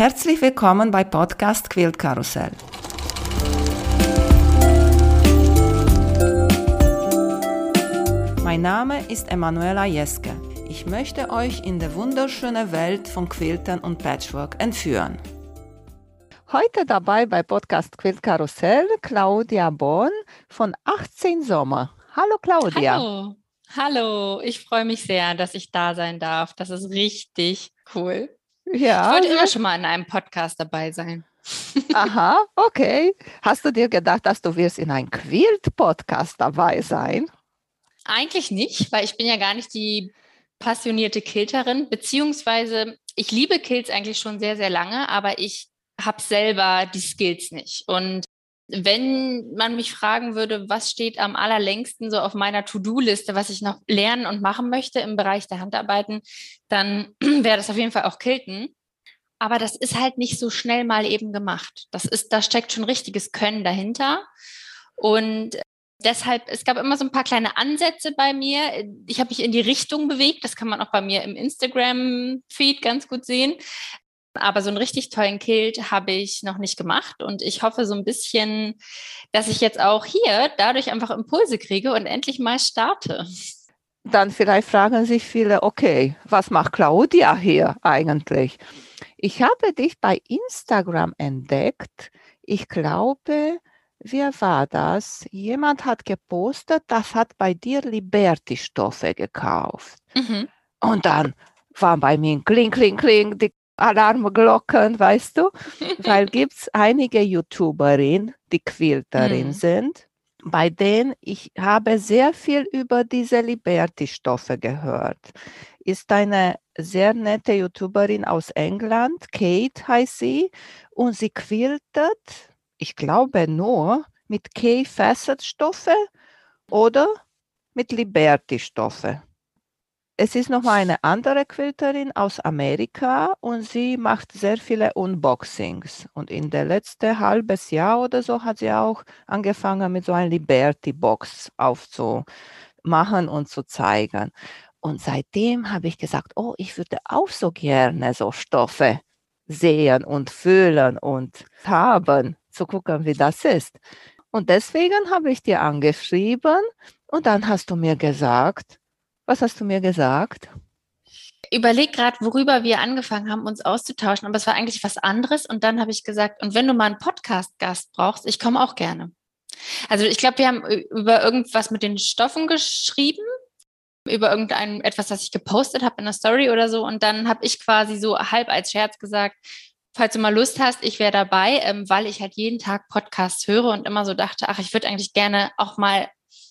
Herzlich willkommen bei Podcast Quilt Karussell. Mein Name ist Emanuela Jeske. Ich möchte euch in die wunderschöne Welt von Quiltern und Patchwork entführen. Heute dabei bei Podcast Quilt Karussell Claudia Born von 18 Sommer. Hallo Claudia. Hallo. Hallo, ich freue mich sehr, dass ich da sein darf. Das ist richtig cool. Ja. Ich wollte immer schon mal in einem Podcast dabei sein. Aha, okay. Hast du dir gedacht, dass du wirst in einem Quilt-Podcast dabei sein? Eigentlich nicht, weil ich bin ja gar nicht die passionierte Kilterin, beziehungsweise ich liebe Kilts eigentlich schon sehr, sehr lange, aber ich habe selber die Skills nicht. Und wenn man mich fragen würde, was steht am allerlängsten so auf meiner To-Do-Liste, was ich noch lernen und machen möchte im Bereich der Handarbeiten, dann wäre das auf jeden Fall auch Kilten. Aber das ist halt nicht so schnell mal eben gemacht. Das ist, da steckt schon richtiges Können dahinter. Und deshalb, es gab immer so ein paar kleine Ansätze bei mir. Ich habe mich in die Richtung bewegt. Das kann man auch bei mir im Instagram-Feed ganz gut sehen. Aber so einen richtig tollen Kilt habe ich noch nicht gemacht. Und ich hoffe so ein bisschen, dass ich jetzt auch hier dadurch einfach Impulse kriege und endlich mal starte. Dann vielleicht fragen sich viele, okay, was macht Claudia hier eigentlich? Ich habe dich bei Instagram entdeckt. Ich glaube, wer war das? Jemand hat gepostet, das hat bei dir Liberty-Stoffe gekauft. Mhm. Und dann war bei mir kling, kling, kling, die Alarmglocken, weißt du? Weil gibt es einige YouTuberinnen, die Quilterin mhm. sind, bei denen ich habe sehr viel über diese Liberty-Stoffe gehört. Ist eine sehr nette YouTuberin aus England, Kate heißt sie, und sie quiltet, ich glaube nur mit K-Facet-Stoffe oder mit Liberty-Stoffe. Es ist noch mal eine andere Quilterin aus Amerika und sie macht sehr viele Unboxings. Und in der letzten halbes Jahr oder so hat sie auch angefangen mit so einer Liberty Box aufzumachen und zu zeigen. Und seitdem habe ich gesagt, oh, ich würde auch so gerne so Stoffe sehen und fühlen und haben, zu gucken, wie das ist. Und deswegen habe ich dir angeschrieben und dann hast du mir gesagt, was hast du mir gesagt? überlege gerade, worüber wir angefangen haben, uns auszutauschen, aber es war eigentlich was anderes. Und dann habe ich gesagt, und wenn du mal einen Podcast-Gast brauchst, ich komme auch gerne. Also ich glaube, wir haben über irgendwas mit den Stoffen geschrieben, über irgendein etwas, das ich gepostet habe in der Story oder so. Und dann habe ich quasi so halb als Scherz gesagt, falls du mal Lust hast, ich wäre dabei, ähm, weil ich halt jeden Tag Podcasts höre und immer so dachte, ach, ich würde eigentlich gerne auch mal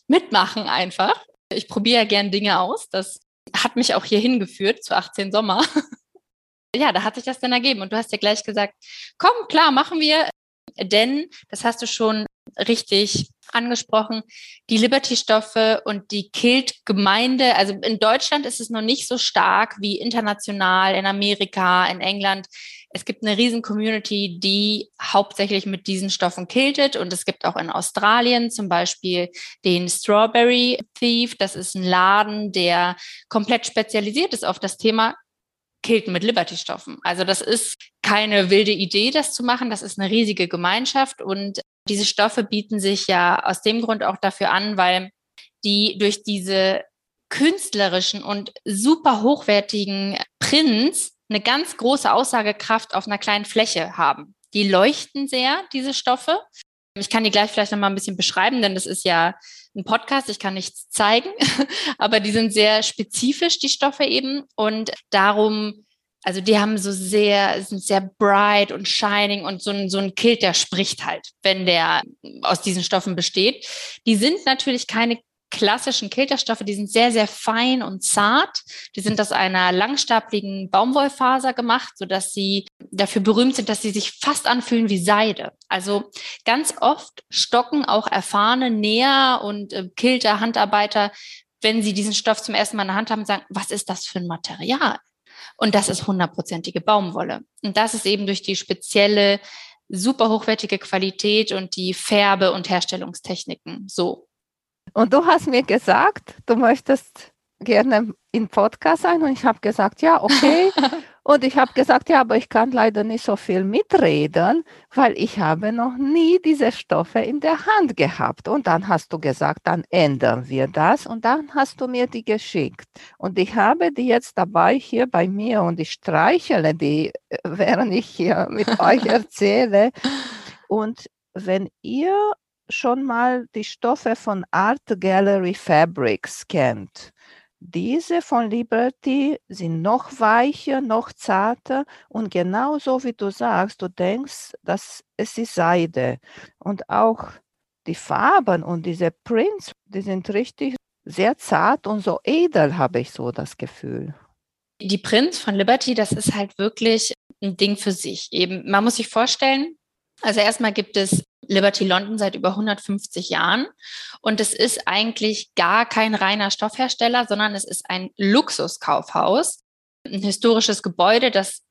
mitmachen einfach. Ich probiere ja gern Dinge aus. Das hat mich auch hier hingeführt zu 18 Sommer. ja, da hat sich das dann ergeben. Und du hast ja gleich gesagt, komm, klar, machen wir. Denn, das hast du schon richtig angesprochen, die Liberty-Stoffe und die Kilt-Gemeinde, also in Deutschland ist es noch nicht so stark wie international, in Amerika, in England es gibt eine riesen Community, die hauptsächlich mit diesen Stoffen kiltet und es gibt auch in Australien zum Beispiel den Strawberry Thief. Das ist ein Laden, der komplett spezialisiert ist auf das Thema Kilten mit Liberty-Stoffen. Also das ist keine wilde Idee, das zu machen. Das ist eine riesige Gemeinschaft und diese Stoffe bieten sich ja aus dem Grund auch dafür an, weil die durch diese künstlerischen und super hochwertigen Prints eine ganz große Aussagekraft auf einer kleinen Fläche haben. Die leuchten sehr, diese Stoffe. Ich kann die gleich vielleicht noch mal ein bisschen beschreiben, denn das ist ja ein Podcast, ich kann nichts zeigen, aber die sind sehr spezifisch, die Stoffe eben. Und darum, also die haben so sehr, sind sehr bright und shining und so ein, so ein Kilt, der spricht halt, wenn der aus diesen Stoffen besteht. Die sind natürlich keine klassischen Kilterstoffe, die sind sehr, sehr fein und zart. Die sind aus einer langstapligen Baumwollfaser gemacht, sodass sie dafür berühmt sind, dass sie sich fast anfühlen wie Seide. Also ganz oft stocken auch erfahrene Näher und äh, Kilter, Handarbeiter, wenn sie diesen Stoff zum ersten Mal in der Hand haben, sagen, was ist das für ein Material? Und das ist hundertprozentige Baumwolle. Und das ist eben durch die spezielle, super hochwertige Qualität und die Färbe- und Herstellungstechniken so. Und du hast mir gesagt, du möchtest gerne in Podcast sein und ich habe gesagt, ja, okay. Und ich habe gesagt, ja, aber ich kann leider nicht so viel mitreden, weil ich habe noch nie diese Stoffe in der Hand gehabt. Und dann hast du gesagt, dann ändern wir das. Und dann hast du mir die geschickt. Und ich habe die jetzt dabei hier bei mir und ich streichle die, äh, während ich hier mit euch erzähle. Und wenn ihr schon mal die Stoffe von Art Gallery Fabrics kennt, diese von Liberty sind noch weicher, noch zarter und genauso wie du sagst, du denkst, dass es ist Seide. Und auch die Farben und diese Prints, die sind richtig sehr zart und so edel, habe ich so das Gefühl. Die Prints von Liberty, das ist halt wirklich ein Ding für sich. Eben, man muss sich vorstellen, also erstmal gibt es Liberty London seit über 150 Jahren. Und es ist eigentlich gar kein reiner Stoffhersteller, sondern es ist ein Luxuskaufhaus, ein historisches Gebäude, das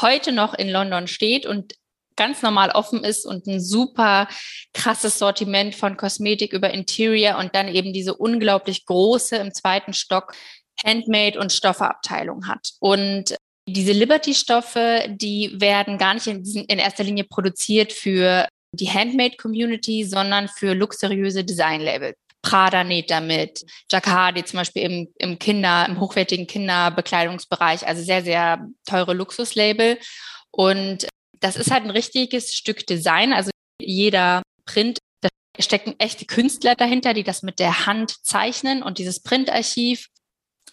heute noch in London steht und ganz normal offen ist und ein super krasses Sortiment von Kosmetik über Interior und dann eben diese unglaublich große im zweiten Stock Handmade und Stoffeabteilung hat. Und diese Liberty-Stoffe, die werden gar nicht in, in erster Linie produziert für die Handmade-Community, sondern für luxuriöse Design-Label. Prada näht damit, Jacquardi zum Beispiel im, im Kinder, im hochwertigen Kinderbekleidungsbereich, also sehr, sehr teure Luxuslabel. Und das ist halt ein richtiges Stück Design. Also jeder Print, da stecken echte Künstler dahinter, die das mit der Hand zeichnen und dieses Printarchiv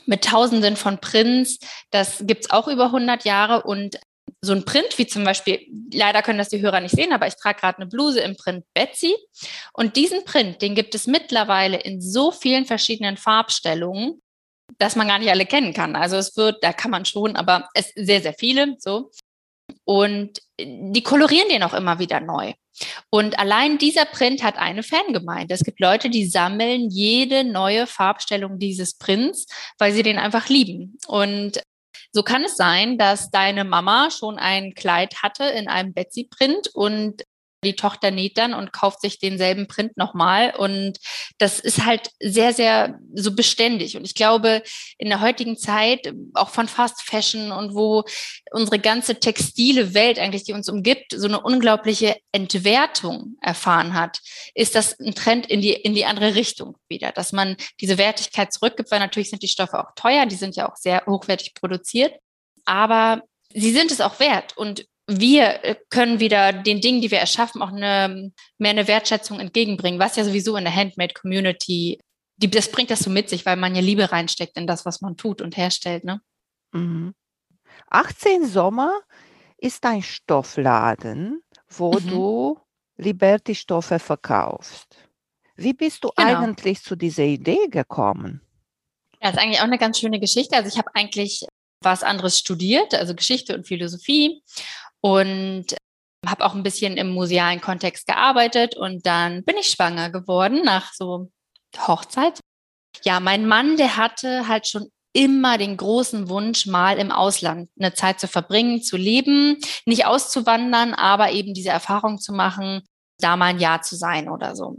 mit Tausenden von Prints, das gibt's auch über 100 Jahre und so ein Print, wie zum Beispiel, leider können das die Hörer nicht sehen, aber ich trage gerade eine Bluse im Print Betsy. Und diesen Print, den gibt es mittlerweile in so vielen verschiedenen Farbstellungen, dass man gar nicht alle kennen kann. Also es wird, da kann man schon, aber es sehr, sehr viele so. Und die kolorieren den auch immer wieder neu. Und allein dieser Print hat eine Fangemeinde. Es gibt Leute, die sammeln jede neue Farbstellung dieses Prints, weil sie den einfach lieben. Und so kann es sein, dass deine Mama schon ein Kleid hatte in einem Betsy-Print und die Tochter näht dann und kauft sich denselben Print nochmal. Und das ist halt sehr, sehr so beständig. Und ich glaube, in der heutigen Zeit, auch von Fast Fashion und wo unsere ganze textile Welt eigentlich, die uns umgibt, so eine unglaubliche Entwertung erfahren hat, ist das ein Trend in die, in die andere Richtung wieder, dass man diese Wertigkeit zurückgibt, weil natürlich sind die Stoffe auch teuer, die sind ja auch sehr hochwertig produziert. Aber sie sind es auch wert. Und wir äh, können wieder den Dingen, die wir erschaffen, auch eine, mehr eine Wertschätzung entgegenbringen, was ja sowieso in der Handmade-Community, das bringt das so mit sich, weil man ja Liebe reinsteckt in das, was man tut und herstellt. Ne? Mhm. 18 Sommer ist ein Stoffladen, wo mhm. du Liberty-Stoffe verkaufst. Wie bist du genau. eigentlich zu dieser Idee gekommen? Ja, das ist eigentlich auch eine ganz schöne Geschichte. Also ich habe eigentlich was anderes studiert, also Geschichte und Philosophie und habe auch ein bisschen im musealen Kontext gearbeitet und dann bin ich schwanger geworden nach so Hochzeit. Ja, mein Mann, der hatte halt schon immer den großen Wunsch, mal im Ausland eine Zeit zu verbringen, zu leben, nicht auszuwandern, aber eben diese Erfahrung zu machen, da mal ein Jahr zu sein oder so.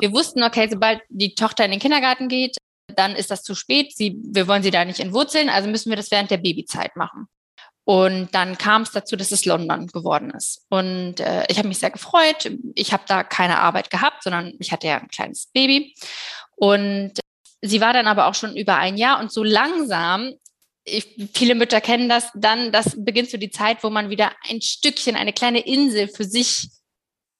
Wir wussten, okay, sobald die Tochter in den Kindergarten geht, dann ist das zu spät. Sie, wir wollen sie da nicht entwurzeln, also müssen wir das während der Babyzeit machen. Und dann kam es dazu, dass es London geworden ist. Und äh, ich habe mich sehr gefreut. Ich habe da keine Arbeit gehabt, sondern ich hatte ja ein kleines Baby. Und sie war dann aber auch schon über ein Jahr und so langsam, ich, viele Mütter kennen das, dann das beginnt so die Zeit, wo man wieder ein Stückchen, eine kleine Insel für sich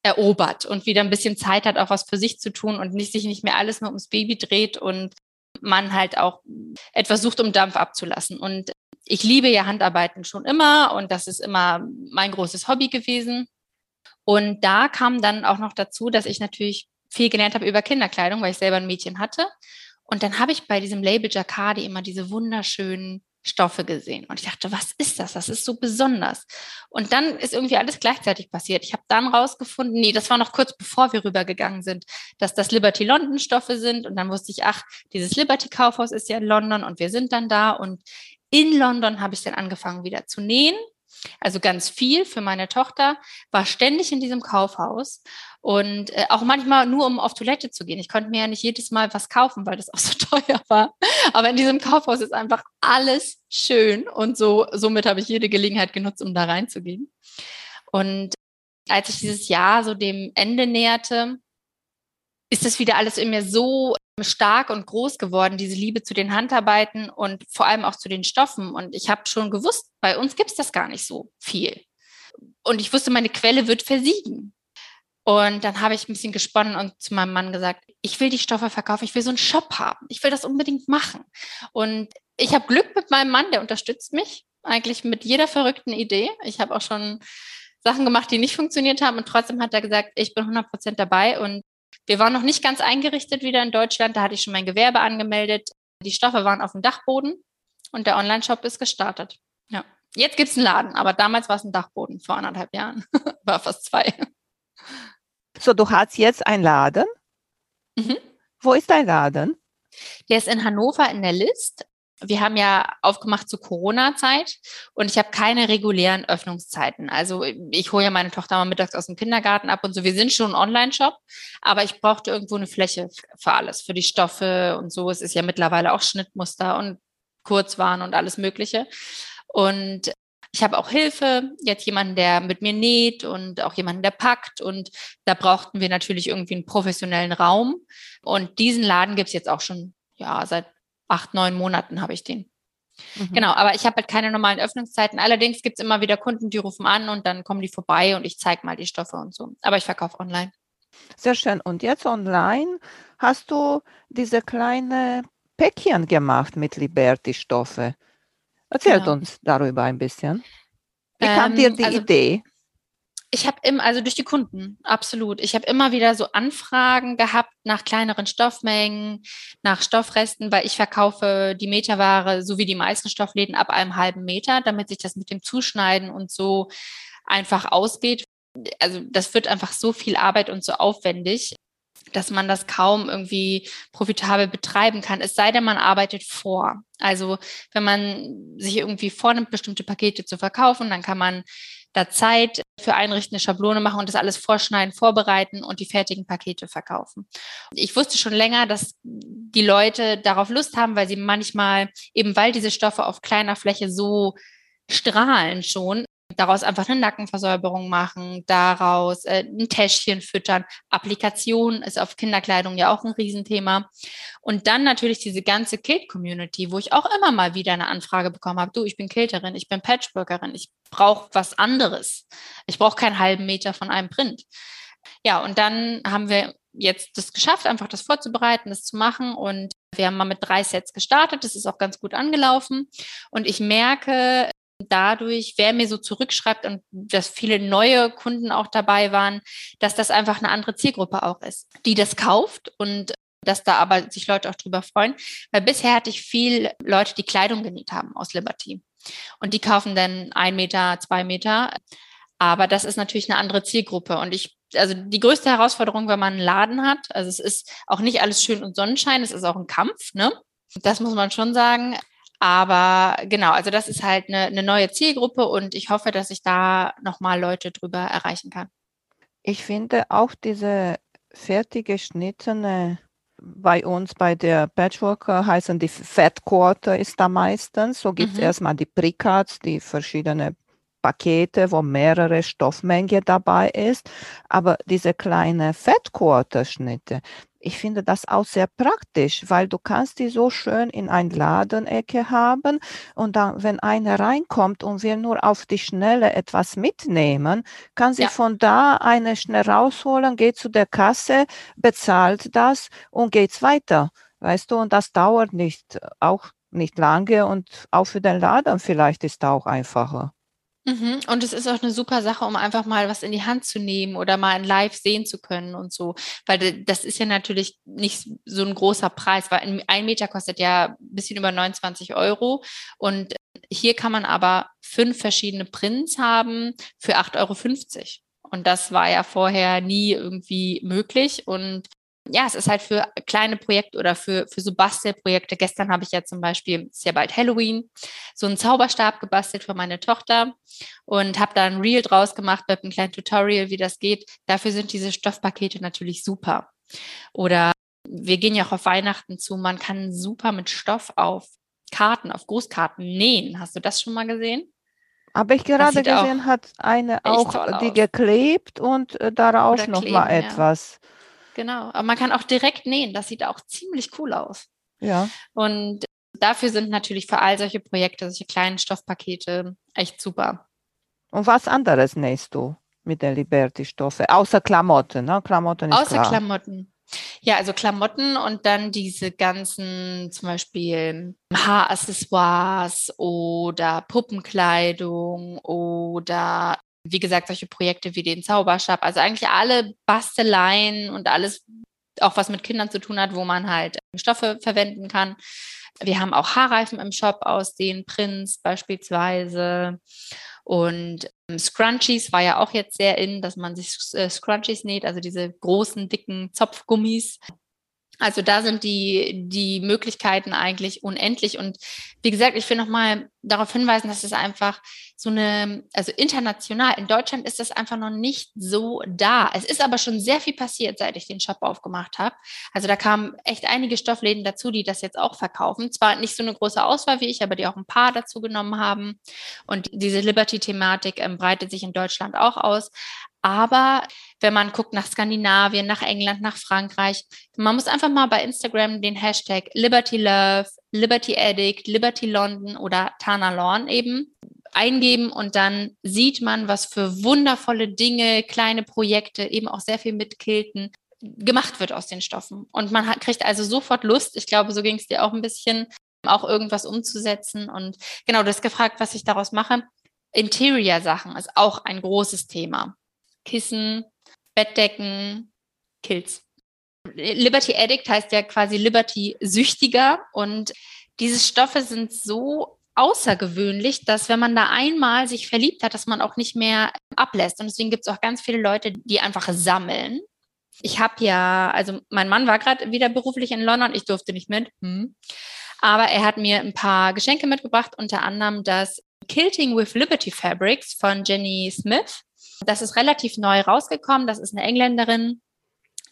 erobert und wieder ein bisschen Zeit hat, auch was für sich zu tun und nicht sich nicht mehr alles nur ums Baby dreht und man halt auch etwas sucht, um Dampf abzulassen. Und ich liebe ja Handarbeiten schon immer und das ist immer mein großes Hobby gewesen. Und da kam dann auch noch dazu, dass ich natürlich viel gelernt habe über Kinderkleidung, weil ich selber ein Mädchen hatte. Und dann habe ich bei diesem Label Jacquardi immer diese wunderschönen Stoffe gesehen. Und ich dachte, was ist das? Das ist so besonders. Und dann ist irgendwie alles gleichzeitig passiert. Ich habe dann rausgefunden, nee, das war noch kurz bevor wir rübergegangen sind, dass das Liberty London Stoffe sind. Und dann wusste ich, ach, dieses Liberty Kaufhaus ist ja in London und wir sind dann da. Und in London habe ich dann angefangen wieder zu nähen. also ganz viel für meine Tochter, war ständig in diesem Kaufhaus und äh, auch manchmal nur, um auf Toilette zu gehen. Ich konnte mir ja nicht jedes Mal was kaufen, weil das auch so teuer war. Aber in diesem Kaufhaus ist einfach alles schön und so, somit habe ich jede Gelegenheit genutzt, um da reinzugehen. Und als ich dieses Jahr so dem Ende näherte, ist das wieder alles in mir so stark und groß geworden, diese Liebe zu den Handarbeiten und vor allem auch zu den Stoffen. Und ich habe schon gewusst, bei uns gibt es das gar nicht so viel. Und ich wusste, meine Quelle wird versiegen. Und dann habe ich ein bisschen gesponnen und zu meinem Mann gesagt, ich will die Stoffe verkaufen, ich will so einen Shop haben, ich will das unbedingt machen. Und ich habe Glück mit meinem Mann, der unterstützt mich eigentlich mit jeder verrückten Idee. Ich habe auch schon Sachen gemacht, die nicht funktioniert haben und trotzdem hat er gesagt, ich bin 100 Prozent dabei und wir waren noch nicht ganz eingerichtet wieder in Deutschland. Da hatte ich schon mein Gewerbe angemeldet. Die Stoffe waren auf dem Dachboden und der Online-Shop ist gestartet. Ja. Jetzt gibt es einen Laden, aber damals war es ein Dachboden vor anderthalb Jahren. war fast zwei. So, du hast jetzt einen Laden. Mhm. Wo ist dein Laden? Der ist in Hannover in der List wir haben ja aufgemacht zur Corona-Zeit und ich habe keine regulären Öffnungszeiten. Also ich hole ja meine Tochter mal mittags aus dem Kindergarten ab und so. Wir sind schon ein Online-Shop, aber ich brauchte irgendwo eine Fläche für alles, für die Stoffe und so. Es ist ja mittlerweile auch Schnittmuster und Kurzwaren und alles Mögliche. Und ich habe auch Hilfe, jetzt jemanden, der mit mir näht und auch jemanden, der packt. Und da brauchten wir natürlich irgendwie einen professionellen Raum. Und diesen Laden gibt es jetzt auch schon ja, seit acht, neun Monaten habe ich den. Mhm. Genau, aber ich habe halt keine normalen Öffnungszeiten. Allerdings gibt es immer wieder Kunden, die rufen an und dann kommen die vorbei und ich zeige mal die Stoffe und so. Aber ich verkaufe online. Sehr schön. Und jetzt online hast du diese kleine Päckchen gemacht mit Liberty-Stoffe. Erzähl genau. uns darüber ein bisschen. Wie kam ähm, dir die also, Idee? Ich habe immer, also durch die Kunden, absolut. Ich habe immer wieder so Anfragen gehabt nach kleineren Stoffmengen, nach Stoffresten, weil ich verkaufe die Meterware, so wie die meisten Stoffläden, ab einem halben Meter, damit sich das mit dem Zuschneiden und so einfach ausgeht. Also das wird einfach so viel Arbeit und so aufwendig, dass man das kaum irgendwie profitabel betreiben kann, es sei denn, man arbeitet vor. Also wenn man sich irgendwie vornimmt, bestimmte Pakete zu verkaufen, dann kann man da Zeit für einrichtende Schablone machen und das alles vorschneiden, vorbereiten und die fertigen Pakete verkaufen. Ich wusste schon länger, dass die Leute darauf Lust haben, weil sie manchmal, eben weil diese Stoffe auf kleiner Fläche so strahlen schon, daraus einfach eine Nackenversäuberung machen, daraus äh, ein Täschchen füttern. Applikation ist auf Kinderkleidung ja auch ein Riesenthema. Und dann natürlich diese ganze Kilt-Community, wo ich auch immer mal wieder eine Anfrage bekommen habe, du, ich bin Kilterin, ich bin Patchworkerin, ich brauche was anderes. Ich brauche keinen halben Meter von einem Print. Ja, und dann haben wir jetzt das geschafft, einfach das vorzubereiten, das zu machen. Und wir haben mal mit drei Sets gestartet. Das ist auch ganz gut angelaufen. Und ich merke, dadurch, wer mir so zurückschreibt und dass viele neue Kunden auch dabei waren, dass das einfach eine andere Zielgruppe auch ist, die das kauft und dass da aber sich Leute auch drüber freuen. Weil bisher hatte ich viel Leute, die Kleidung genäht haben aus Liberty. Und die kaufen dann ein Meter, zwei Meter. Aber das ist natürlich eine andere Zielgruppe. Und ich, also die größte Herausforderung, wenn man einen Laden hat, also es ist auch nicht alles schön und Sonnenschein, es ist auch ein Kampf, ne? Das muss man schon sagen. Aber genau, also das ist halt eine, eine neue Zielgruppe und ich hoffe, dass ich da nochmal Leute drüber erreichen kann. Ich finde auch diese fertig geschnittene bei uns bei der Patchworker heißen die Fat Quarter ist da meistens. So gibt es mhm. erstmal die Pricats, die verschiedene Pakete, wo mehrere Stoffmenge dabei ist. Aber diese kleine Fat Quarter Schnitte, ich finde das auch sehr praktisch, weil du kannst die so schön in ein Ladenecke haben und dann, wenn einer reinkommt und will nur auf die Schnelle etwas mitnehmen, kann sie ja. von da eine schnell rausholen, geht zu der Kasse, bezahlt das und geht's weiter. Weißt du, und das dauert nicht, auch nicht lange und auch für den Laden vielleicht ist es auch einfacher. Mhm. Und es ist auch eine super Sache, um einfach mal was in die Hand zu nehmen oder mal in live sehen zu können und so. Weil das ist ja natürlich nicht so ein großer Preis, weil ein Meter kostet ja ein bisschen über 29 Euro. Und hier kann man aber fünf verschiedene Prints haben für 8,50 Euro. Und das war ja vorher nie irgendwie möglich. Und ja, es ist halt für kleine Projekte oder für, für so Bastelprojekte. Gestern habe ich ja zum Beispiel, ist ja bald Halloween, so einen Zauberstab gebastelt für meine Tochter und habe da ein Reel draus gemacht mit einem kleinen Tutorial, wie das geht. Dafür sind diese Stoffpakete natürlich super. Oder wir gehen ja auch auf Weihnachten zu, man kann super mit Stoff auf Karten, auf Großkarten nähen. Hast du das schon mal gesehen? Habe ich gerade gesehen, hat eine auch die geklebt und äh, daraus noch mal etwas. Ja. Genau, aber man kann auch direkt nähen. Das sieht auch ziemlich cool aus. Ja. Und dafür sind natürlich für all solche Projekte, solche kleinen Stoffpakete echt super. Und was anderes nähst du mit den Liberty-Stoffe? Außer Klamotten, ne? Klamotten ist Außer klar. Klamotten. Ja, also Klamotten und dann diese ganzen zum Beispiel Haaraccessoires oder Puppenkleidung oder wie gesagt, solche Projekte wie den Zauberstab, also eigentlich alle Basteleien und alles, auch was mit Kindern zu tun hat, wo man halt Stoffe verwenden kann. Wir haben auch Haarreifen im Shop aus den Prints beispielsweise. Und ähm, Scrunchies war ja auch jetzt sehr in, dass man sich äh, Scrunchies näht, also diese großen, dicken Zopfgummis. Also da sind die, die Möglichkeiten eigentlich unendlich. Und wie gesagt, ich will nochmal darauf hinweisen, dass es einfach so eine, also international, in Deutschland ist das einfach noch nicht so da. Es ist aber schon sehr viel passiert, seit ich den Shop aufgemacht habe. Also da kamen echt einige Stoffläden dazu, die das jetzt auch verkaufen. Zwar nicht so eine große Auswahl wie ich, aber die auch ein paar dazu genommen haben. Und diese Liberty-Thematik ähm, breitet sich in Deutschland auch aus. Aber wenn man guckt nach Skandinavien, nach England, nach Frankreich, man muss einfach mal bei Instagram den Hashtag Liberty Love, Liberty Addict, Liberty London oder Tana Lawn eben eingeben und dann sieht man, was für wundervolle Dinge, kleine Projekte, eben auch sehr viel mit Kilten gemacht wird aus den Stoffen. Und man hat, kriegt also sofort Lust, ich glaube, so ging es dir auch ein bisschen, auch irgendwas umzusetzen. Und genau, du hast gefragt, was ich daraus mache. Interior-Sachen ist auch ein großes Thema. Kissen, Bettdecken, Kills. Liberty Addict heißt ja quasi Liberty süchtiger und diese Stoffe sind so außergewöhnlich, dass wenn man da einmal sich verliebt hat, dass man auch nicht mehr ablässt. Und deswegen gibt es auch ganz viele Leute, die einfach sammeln. Ich habe ja, also mein Mann war gerade wieder beruflich in London, ich durfte nicht mit. Hm. Aber er hat mir ein paar Geschenke mitgebracht, unter anderem das Kilting with Liberty Fabrics von Jenny Smith. Das ist relativ neu rausgekommen. Das ist eine Engländerin,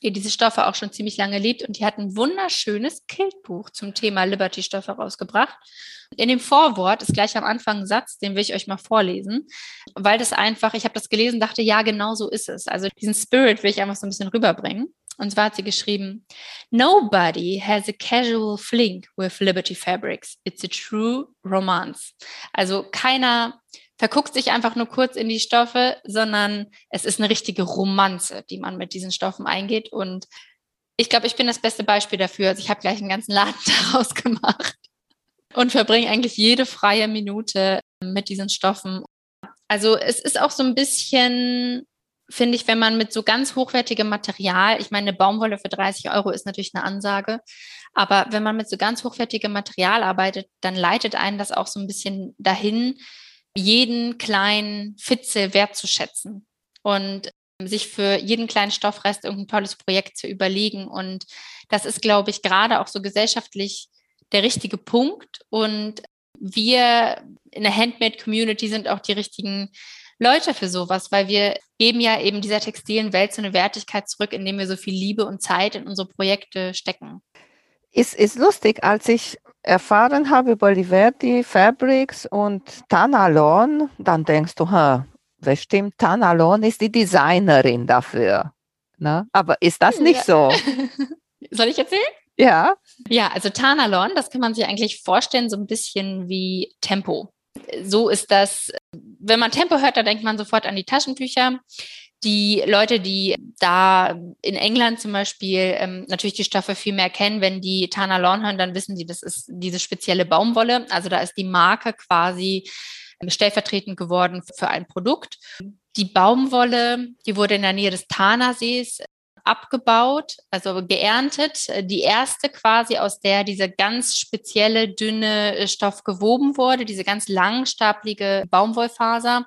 die diese Stoffe auch schon ziemlich lange liebt. Und die hat ein wunderschönes Kiltbuch zum Thema Liberty-Stoffe rausgebracht. In dem Vorwort ist gleich am Anfang ein Satz, den will ich euch mal vorlesen, weil das einfach, ich habe das gelesen, dachte, ja, genau so ist es. Also diesen Spirit will ich einfach so ein bisschen rüberbringen. Und zwar hat sie geschrieben, Nobody has a casual fling with Liberty Fabrics. It's a true romance. Also keiner verguckt sich einfach nur kurz in die Stoffe, sondern es ist eine richtige Romanze, die man mit diesen Stoffen eingeht. Und ich glaube, ich bin das beste Beispiel dafür. Also ich habe gleich einen ganzen Laden daraus gemacht und verbringe eigentlich jede freie Minute mit diesen Stoffen. Also es ist auch so ein bisschen, finde ich, wenn man mit so ganz hochwertigem Material, ich meine, eine Baumwolle für 30 Euro ist natürlich eine Ansage, aber wenn man mit so ganz hochwertigem Material arbeitet, dann leitet einen das auch so ein bisschen dahin, jeden kleinen Fitze wertzuschätzen und sich für jeden kleinen Stoffrest irgendein tolles Projekt zu überlegen. Und das ist, glaube ich, gerade auch so gesellschaftlich der richtige Punkt. Und wir in der Handmade-Community sind auch die richtigen Leute für sowas, weil wir geben ja eben dieser textilen Welt so eine Wertigkeit zurück, indem wir so viel Liebe und Zeit in unsere Projekte stecken. Ist, ist lustig, als ich erfahren habe über Liberty Fabrics und Tanalon, dann denkst du, hm, bestimmt Tanalon ist die Designerin dafür. Ne? Aber ist das nicht ja. so? Soll ich erzählen? Ja. Ja, also Tanalon, das kann man sich eigentlich vorstellen, so ein bisschen wie Tempo. So ist das, wenn man Tempo hört, da denkt man sofort an die Taschentücher die Leute, die da in England zum Beispiel ähm, natürlich die Stoffe viel mehr kennen, wenn die Tana Lawn hören, dann wissen die, das ist diese spezielle Baumwolle. Also da ist die Marke quasi ähm, stellvertretend geworden für ein Produkt. Die Baumwolle, die wurde in der Nähe des Tana-Sees abgebaut, also geerntet. Die erste quasi, aus der diese ganz spezielle dünne äh, Stoff gewoben wurde, diese ganz langstaplige Baumwollfaser.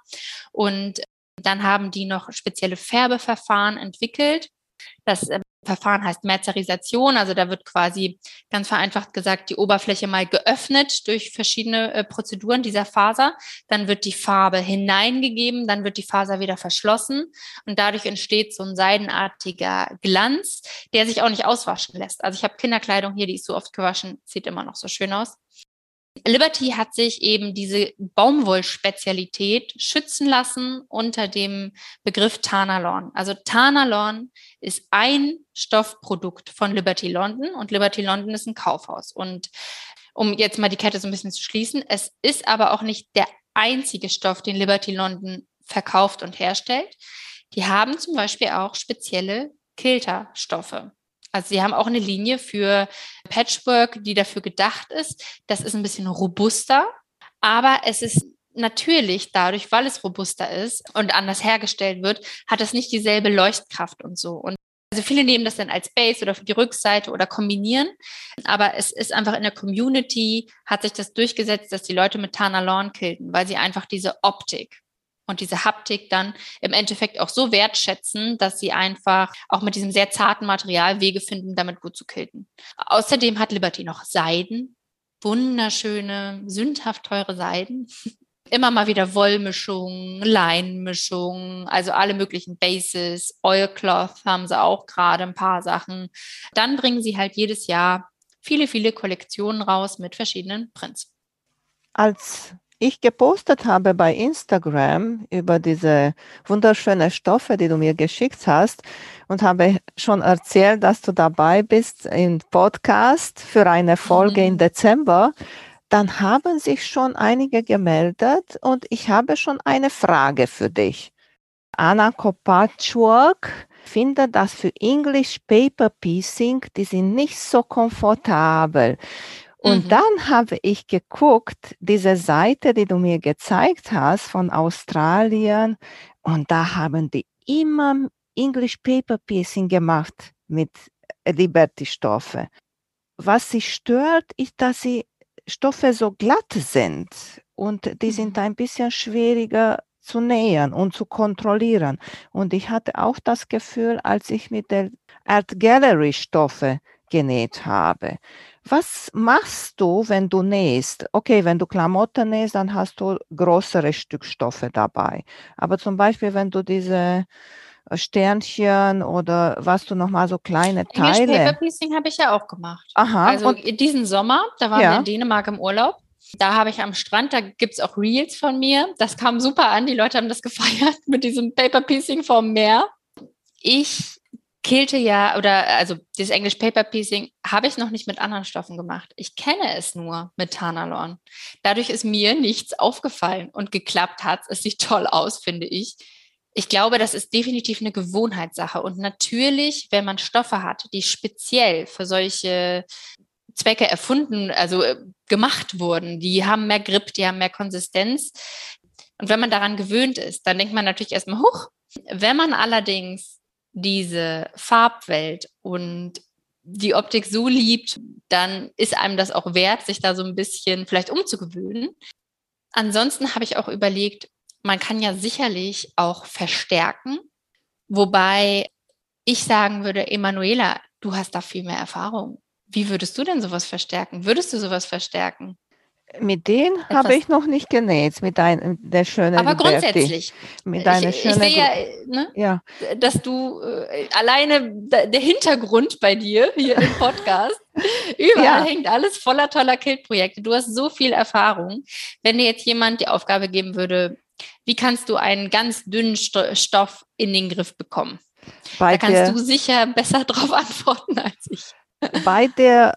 Und dann haben die noch spezielle Färbeverfahren entwickelt. Das ähm, Verfahren heißt Merzerisation, also da wird quasi ganz vereinfacht gesagt die Oberfläche mal geöffnet durch verschiedene äh, Prozeduren dieser Faser. Dann wird die Farbe hineingegeben, dann wird die Faser wieder verschlossen und dadurch entsteht so ein seidenartiger Glanz, der sich auch nicht auswaschen lässt. Also ich habe Kinderkleidung hier, die ist so oft gewaschen, sieht immer noch so schön aus. Liberty hat sich eben diese Baumwollspezialität schützen lassen unter dem Begriff Tanalon. Also Tanalon ist ein Stoffprodukt von Liberty London und Liberty London ist ein Kaufhaus. Und um jetzt mal die Kette so ein bisschen zu schließen, es ist aber auch nicht der einzige Stoff, den Liberty London verkauft und herstellt. Die haben zum Beispiel auch spezielle Kilterstoffe. Also sie haben auch eine Linie für Patchwork, die dafür gedacht ist. Das ist ein bisschen robuster, aber es ist natürlich dadurch, weil es robuster ist und anders hergestellt wird, hat es nicht dieselbe Leuchtkraft und so. Und also viele nehmen das dann als Base oder für die Rückseite oder kombinieren. Aber es ist einfach in der Community, hat sich das durchgesetzt, dass die Leute mit Tana Lawn kilten, weil sie einfach diese Optik und diese Haptik dann im Endeffekt auch so wertschätzen, dass sie einfach auch mit diesem sehr zarten Material Wege finden, damit gut zu kilten. Außerdem hat Liberty noch Seiden, wunderschöne, sündhaft teure Seiden. Immer mal wieder Wollmischungen, Leinmischungen, also alle möglichen Bases, Oilcloth haben sie auch gerade ein paar Sachen. Dann bringen sie halt jedes Jahr viele, viele Kollektionen raus mit verschiedenen Prints. Als ich gepostet habe bei Instagram über diese wunderschönen Stoffe, die du mir geschickt hast und habe schon erzählt, dass du dabei bist im Podcast für eine Folge mhm. im Dezember, dann haben sich schon einige gemeldet und ich habe schon eine Frage für dich. Anna Kopatschuk findet, dass für English Paper Piecing, die sind nicht so komfortabel. Und mhm. dann habe ich geguckt, diese Seite, die du mir gezeigt hast von Australien, und da haben die immer English Paper Piecing gemacht mit Liberty Stoffe. Was sie stört, ist, dass sie Stoffe so glatt sind und die mhm. sind ein bisschen schwieriger zu nähern und zu kontrollieren. Und ich hatte auch das Gefühl, als ich mit der Art Gallery Stoffe genäht habe. Was machst du, wenn du nähst? Okay, wenn du Klamotten nähst, dann hast du größere Stückstoffe dabei. Aber zum Beispiel, wenn du diese äh, Sternchen oder was du nochmal so kleine Teile. English Paper Piecing habe ich ja auch gemacht. Aha. Also und, diesen Sommer, da waren ja. wir in Dänemark im Urlaub. Da habe ich am Strand, da gibt es auch Reels von mir. Das kam super an. Die Leute haben das gefeiert mit diesem Paper Piecing vom Meer. Ich Kilte ja, oder also das English Paper Piecing habe ich noch nicht mit anderen Stoffen gemacht. Ich kenne es nur mit Tanalon. Dadurch ist mir nichts aufgefallen und geklappt hat. Es sieht toll aus, finde ich. Ich glaube, das ist definitiv eine Gewohnheitssache. Und natürlich, wenn man Stoffe hat, die speziell für solche Zwecke erfunden, also äh, gemacht wurden, die haben mehr Grip, die haben mehr Konsistenz. Und wenn man daran gewöhnt ist, dann denkt man natürlich erstmal, hoch. Wenn man allerdings diese Farbwelt und die Optik so liebt, dann ist einem das auch wert, sich da so ein bisschen vielleicht umzugewöhnen. Ansonsten habe ich auch überlegt, man kann ja sicherlich auch verstärken, wobei ich sagen würde, Emanuela, du hast da viel mehr Erfahrung. Wie würdest du denn sowas verstärken? Würdest du sowas verstärken? Mit denen habe ich noch nicht genäht, mit deinem der schönen Aber Liberty. grundsätzlich. Mit deiner ich, schönen ich sehe ja, ne, ja, dass du äh, alleine der Hintergrund bei dir hier im Podcast, überall ja. hängt alles voller toller Killprojekte. Du hast so viel Erfahrung. Wenn dir jetzt jemand die Aufgabe geben würde, wie kannst du einen ganz dünnen Stoff in den Griff bekommen? Bei da kannst du sicher besser darauf antworten als ich. Bei der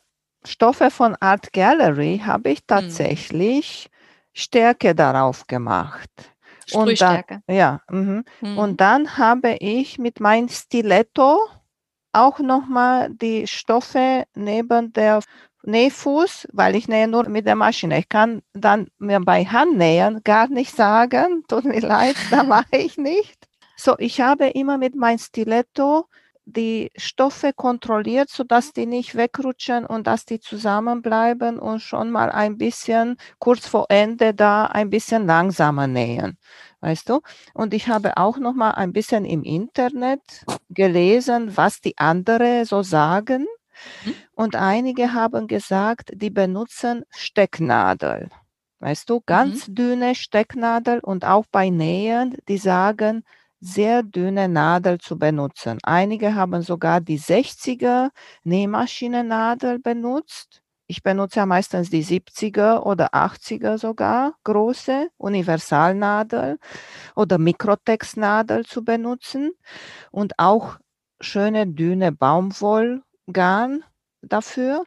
Stoffe von Art Gallery habe ich hm. tatsächlich mhm. Stärke darauf gemacht. Und dann, ja, mhm. mhm. und dann habe ich mit meinem Stiletto auch nochmal die Stoffe neben der Nähfuß, weil ich nähe nur mit der Maschine. Ich kann dann mir bei Hand nähen gar nicht sagen, tut mir leid, da mache ich nicht. So, ich habe immer mit meinem Stiletto die Stoffe kontrolliert, sodass die nicht wegrutschen und dass die zusammenbleiben und schon mal ein bisschen kurz vor Ende da ein bisschen langsamer nähen. Weißt du? Und ich habe auch noch mal ein bisschen im Internet gelesen, was die anderen so sagen. Mhm. Und einige haben gesagt, die benutzen Stecknadel. Weißt du, ganz mhm. dünne Stecknadel und auch bei Nähen, die sagen, sehr dünne Nadel zu benutzen. Einige haben sogar die 60er Nähmaschinennadel benutzt. Ich benutze ja meistens die 70er oder 80er sogar, große Universalnadel oder Mikrotextnadel zu benutzen und auch schöne dünne Baumwollgarn dafür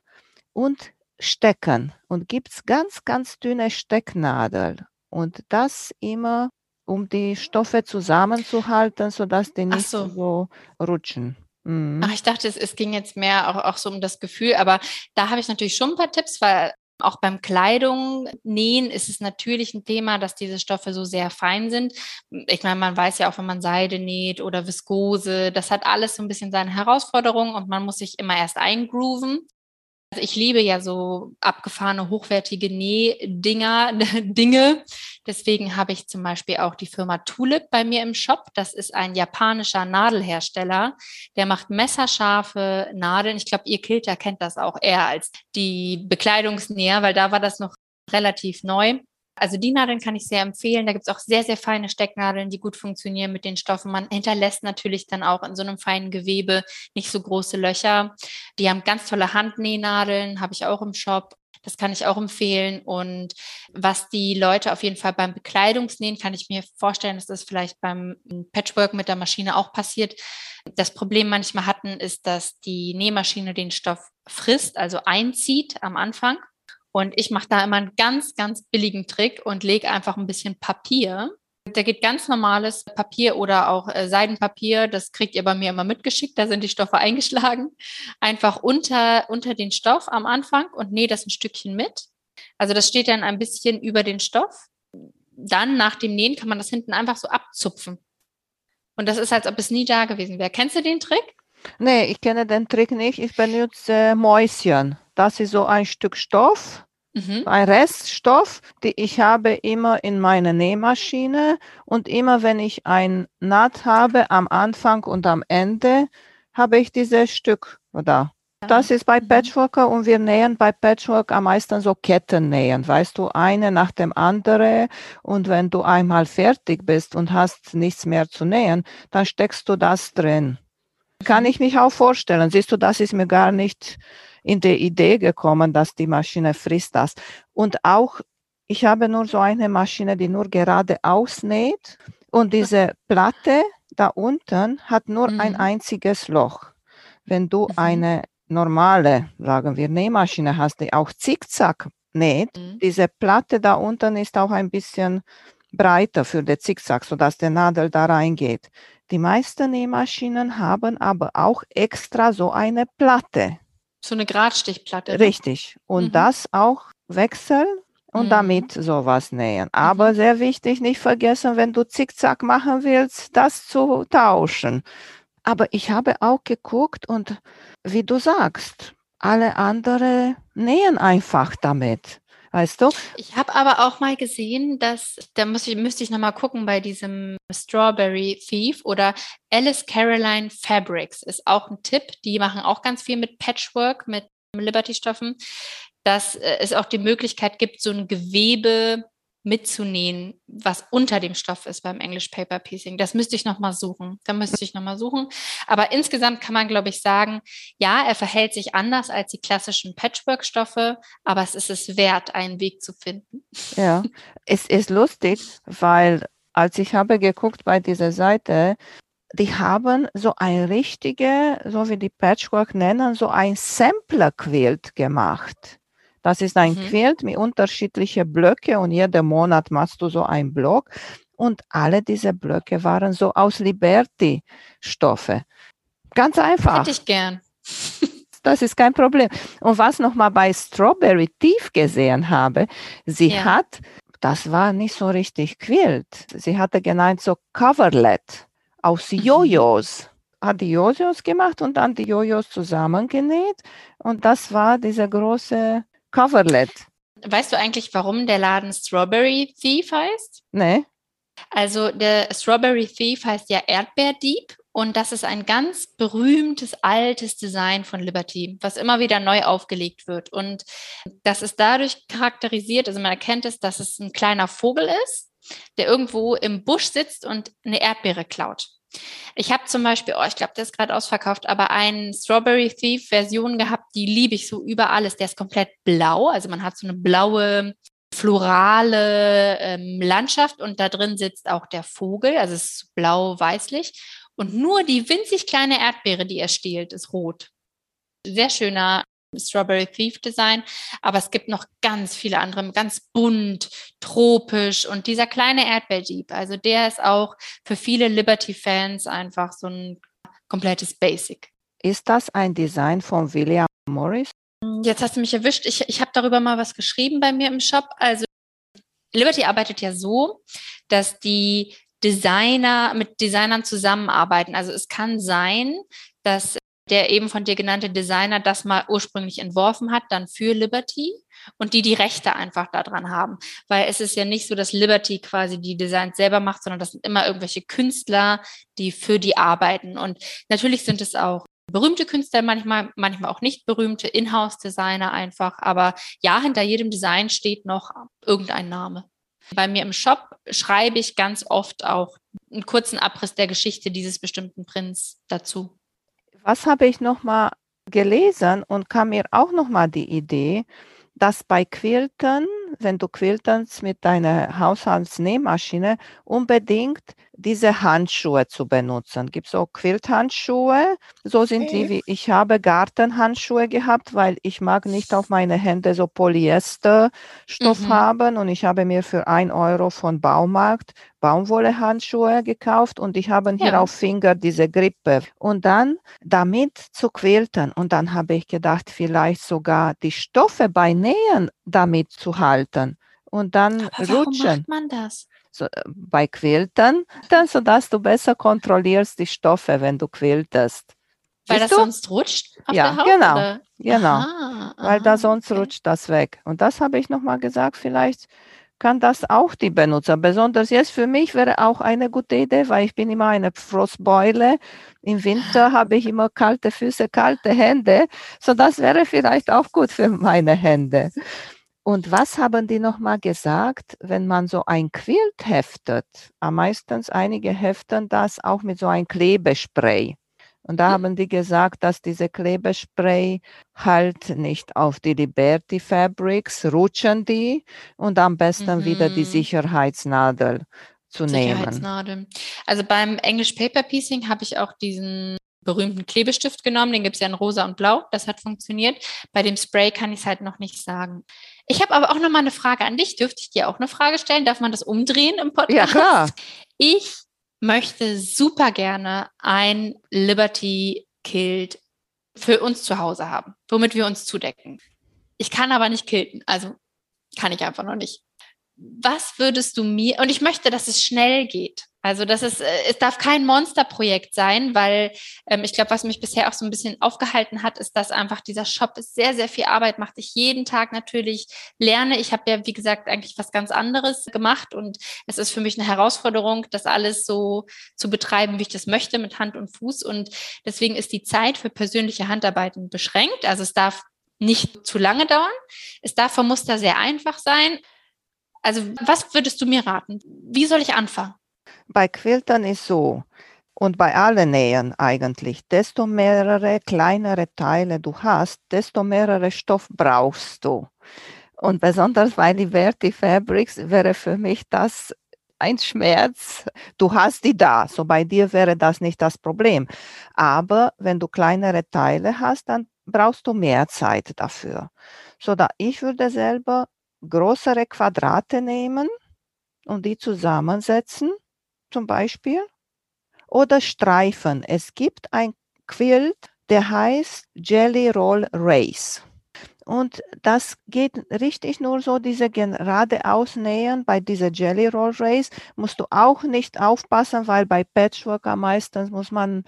und Stecken. Und gibt es ganz, ganz dünne Stecknadel und das immer um die Stoffe zusammenzuhalten, sodass die nicht so. so. rutschen. Mhm. Ach, ich dachte, es, es, ging jetzt mehr auch, auch so um das Gefühl, aber da habe ich natürlich schon ein paar Tipps, weil auch beim Kleidung nähen ist es natürlich ein Thema, dass diese Stoffe so sehr fein sind. Ich meine, man weiß ja auch, wenn man Seide näht oder Viskose, das hat alles so ein bisschen seine Herausforderungen und man muss sich immer erst eingrooven. Also ich liebe ja so abgefahrene, hochwertige Nähdinger, Dinge. Deswegen habe ich zum Beispiel auch die Firma Tulip bei mir im Shop. Das ist ein japanischer Nadelhersteller. Der macht messerscharfe Nadeln. Ich glaube, ihr Kilter kennt das auch eher als die Bekleidungsnäher, weil da war das noch relativ neu. Also die Nadeln kann ich sehr empfehlen. Da gibt es auch sehr, sehr feine Stecknadeln, die gut funktionieren mit den Stoffen. Man hinterlässt natürlich dann auch in so einem feinen Gewebe nicht so große Löcher. Die haben ganz tolle Handnähnadeln, habe ich auch im Shop. Das kann ich auch empfehlen. Und was die Leute auf jeden Fall beim Bekleidungsnähen, kann ich mir vorstellen, dass das vielleicht beim Patchwork mit der Maschine auch passiert. Das Problem manchmal hatten, ist, dass die Nähmaschine den Stoff frisst, also einzieht am Anfang. Und ich mache da immer einen ganz, ganz billigen Trick und lege einfach ein bisschen Papier. Da geht ganz normales Papier oder auch äh, Seidenpapier, das kriegt ihr bei mir immer mitgeschickt, da sind die Stoffe eingeschlagen, einfach unter, unter den Stoff am Anfang und nähe das ein Stückchen mit. Also das steht dann ein bisschen über den Stoff. Dann nach dem Nähen kann man das hinten einfach so abzupfen. Und das ist, als ob es nie da gewesen wäre. Kennst du den Trick? Nee, ich kenne den Trick nicht. Ich benutze Mäuschen. Das ist so ein Stück Stoff, mhm. ein Reststoff, den ich habe immer in meiner Nähmaschine. Und immer wenn ich ein Naht habe, am Anfang und am Ende, habe ich dieses Stück da. Das ist bei mhm. Patchworker und wir nähen bei Patchwork am meisten so Ketten nähen, weißt du, eine nach dem anderen und wenn du einmal fertig bist und hast nichts mehr zu nähen, dann steckst du das drin. Kann ich mich auch vorstellen. Siehst du, das ist mir gar nicht in die Idee gekommen, dass die Maschine frisst das. Und auch, ich habe nur so eine Maschine, die nur gerade ausnäht und diese Platte da unten hat nur mhm. ein einziges Loch. Wenn du mhm. eine normale, sagen wir, Nähmaschine hast, die auch zickzack näht, mhm. diese Platte da unten ist auch ein bisschen breiter für den Zickzack, sodass der Nadel da reingeht. Die meisten Nähmaschinen haben aber auch extra so eine Platte. So eine Gradstichplatte. Ne? Richtig. Und mhm. das auch wechseln und mhm. damit sowas nähen. Aber mhm. sehr wichtig, nicht vergessen, wenn du Zickzack machen willst, das zu tauschen. Aber ich habe auch geguckt und wie du sagst, alle anderen nähen einfach damit. Weißt du? Ich habe aber auch mal gesehen, dass, da muss ich, müsste ich nochmal gucken bei diesem Strawberry Thief oder Alice Caroline Fabrics ist auch ein Tipp. Die machen auch ganz viel mit Patchwork, mit Liberty-Stoffen, dass äh, es auch die Möglichkeit gibt, so ein Gewebe mitzunähen, was unter dem Stoff ist beim English Paper Piecing. Das müsste ich nochmal suchen. Da müsste ich nochmal suchen. Aber insgesamt kann man, glaube ich, sagen, ja, er verhält sich anders als die klassischen Patchwork-Stoffe, aber es ist es wert, einen Weg zu finden. Ja, es ist lustig, weil als ich habe geguckt bei dieser Seite, die haben so ein richtige, so wie die Patchwork nennen, so ein Sampler-Quilt gemacht. Das ist ein mhm. Quilt mit unterschiedlichen Blöcke und jeden Monat machst du so einen Block. Und alle diese Blöcke waren so aus Liberty-Stoffe. Ganz einfach. Hätte ich gern. das ist kein Problem. Und was nochmal bei Strawberry Tief gesehen habe, sie ja. hat, das war nicht so richtig Quilt, sie hatte genannt so Coverlet aus mhm. Jojos. hat die Jojos gemacht und dann die Jojos zusammengenäht. Und das war dieser große Coverlet. Weißt du eigentlich, warum der Laden Strawberry Thief heißt? Nee. Also der Strawberry Thief heißt ja Erdbeerdieb und das ist ein ganz berühmtes altes Design von Liberty, was immer wieder neu aufgelegt wird. Und das ist dadurch charakterisiert, also man erkennt es, dass es ein kleiner Vogel ist, der irgendwo im Busch sitzt und eine Erdbeere klaut. Ich habe zum Beispiel, oh, ich glaube, der ist gerade ausverkauft, aber eine Strawberry Thief Version gehabt, die liebe ich so über alles. Der ist komplett blau, also man hat so eine blaue florale ähm, Landschaft und da drin sitzt auch der Vogel, also es ist blau-weißlich und nur die winzig kleine Erdbeere, die er stiehlt, ist rot. Sehr schöner Strawberry Thief Design, aber es gibt noch ganz viele andere, ganz bunt, tropisch und dieser kleine Erdbeerdieb, also der ist auch für viele Liberty-Fans einfach so ein komplettes Basic. Ist das ein Design von William Morris? Jetzt hast du mich erwischt. Ich, ich habe darüber mal was geschrieben bei mir im Shop. Also Liberty arbeitet ja so, dass die Designer mit Designern zusammenarbeiten. Also es kann sein, dass der eben von dir genannte Designer das mal ursprünglich entworfen hat, dann für Liberty und die die Rechte einfach daran haben. Weil es ist ja nicht so, dass Liberty quasi die Designs selber macht, sondern das sind immer irgendwelche Künstler, die für die arbeiten. Und natürlich sind es auch berühmte Künstler, manchmal, manchmal auch nicht berühmte Inhouse-Designer einfach. Aber ja, hinter jedem Design steht noch irgendein Name. Bei mir im Shop schreibe ich ganz oft auch einen kurzen Abriss der Geschichte dieses bestimmten Prinz dazu. Was habe ich noch mal gelesen und kam mir auch noch mal die Idee, dass bei Quilten, wenn du quiltest mit deiner Haushaltsnähmaschine, unbedingt diese Handschuhe zu benutzen. Gibt es auch Quilthandschuhe? So sind okay. die wie ich habe Gartenhandschuhe gehabt, weil ich mag nicht auf meine Hände so Polyesterstoff mhm. haben und ich habe mir für ein Euro von Baumarkt Baumwollehandschuhe gekauft und ich habe hier ja. auf Finger diese Grippe und dann damit zu quilten und dann habe ich gedacht, vielleicht sogar die Stoffe bei Nähen damit zu halten und dann Aber warum rutschen. Warum macht man das? So, äh, bei Quilten, dann, sodass du besser kontrollierst die Stoffe, wenn du quiltest. Weil Siehst das du? sonst rutscht auf ja, der Haut? Genau, oder? genau. Aha, Weil aha, da sonst okay. rutscht das weg. Und das habe ich nochmal gesagt, vielleicht kann das auch die Benutzer. Besonders jetzt für mich wäre auch eine gute Idee, weil ich bin immer eine Frostbeule. Im Winter habe ich immer kalte Füße, kalte Hände. So das wäre vielleicht auch gut für meine Hände. Und was haben die nochmal gesagt, wenn man so ein Quilt heftet? Am meisten einige heften das auch mit so einem Klebespray. Und da mhm. haben die gesagt, dass diese Klebespray halt nicht auf die Liberty Fabrics rutschen die und am besten mhm. wieder die mhm. Sicherheitsnadel zu Sicherheitsnadel. nehmen. Also beim English Paper Piecing habe ich auch diesen berühmten Klebestift genommen. Den gibt es ja in rosa und blau. Das hat funktioniert. Bei dem Spray kann ich es halt noch nicht sagen. Ich habe aber auch noch mal eine Frage an dich. Dürfte ich dir auch eine Frage stellen? Darf man das umdrehen im Podcast? Ja, klar. Ich möchte super gerne ein Liberty Kilt für uns zu Hause haben, womit wir uns zudecken. Ich kann aber nicht kilten, also kann ich einfach noch nicht. Was würdest du mir, und ich möchte, dass es schnell geht. Also das ist, äh, es darf kein Monsterprojekt sein, weil ähm, ich glaube, was mich bisher auch so ein bisschen aufgehalten hat, ist, dass einfach dieser Shop ist sehr, sehr viel Arbeit macht. Ich jeden Tag natürlich lerne. Ich habe ja, wie gesagt, eigentlich was ganz anderes gemacht und es ist für mich eine Herausforderung, das alles so zu betreiben, wie ich das möchte, mit Hand und Fuß. Und deswegen ist die Zeit für persönliche Handarbeiten beschränkt. Also es darf nicht zu lange dauern. Es darf vom Muster sehr einfach sein. Also was würdest du mir raten? Wie soll ich anfangen? Bei Quiltern ist so, und bei allen Nähen eigentlich, desto mehrere kleinere Teile du hast, desto mehrere Stoff brauchst du. Und besonders bei Liberty Fabrics wäre für mich das ein Schmerz. Du hast die da, so bei dir wäre das nicht das Problem. Aber wenn du kleinere Teile hast, dann brauchst du mehr Zeit dafür. So da ich würde selber größere Quadrate nehmen und die zusammensetzen zum Beispiel oder Streifen. Es gibt ein Quilt, der heißt Jelly Roll Race. Und das geht richtig nur so, diese geradeaus nähen. Bei dieser Jelly Roll Race musst du auch nicht aufpassen, weil bei Patchworker meistens muss man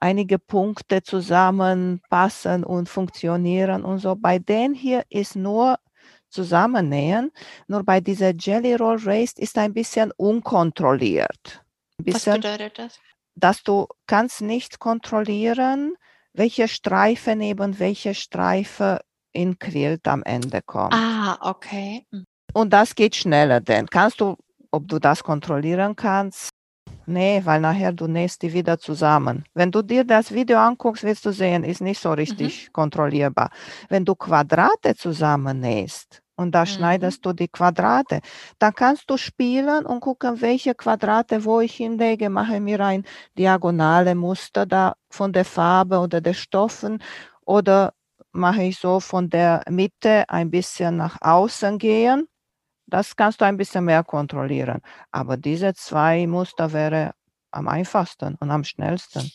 einige Punkte zusammenpassen und funktionieren und so. Bei denen hier ist nur zusammennähen. Nur bei dieser Jelly Roll Race ist ein bisschen unkontrolliert. Bisschen, Was bedeutet das? Dass du kannst nicht kontrollieren, welche Streife neben welche Streife in Quilt am Ende kommt. Ah, okay. Mhm. Und das geht schneller, denn kannst du, ob du das kontrollieren kannst? Nee, weil nachher du nähst die wieder zusammen. Wenn du dir das Video anguckst, wirst du sehen, ist nicht so richtig mhm. kontrollierbar. Wenn du Quadrate zusammen nähst und da mhm. schneidest du die Quadrate, dann kannst du spielen und gucken, welche Quadrate, wo ich hinlege, mache mir ein diagonale Muster da von der Farbe oder der Stoffen oder mache ich so von der Mitte ein bisschen nach außen gehen. Das kannst du ein bisschen mehr kontrollieren. Aber diese zwei Muster wäre am einfachsten und am schnellsten.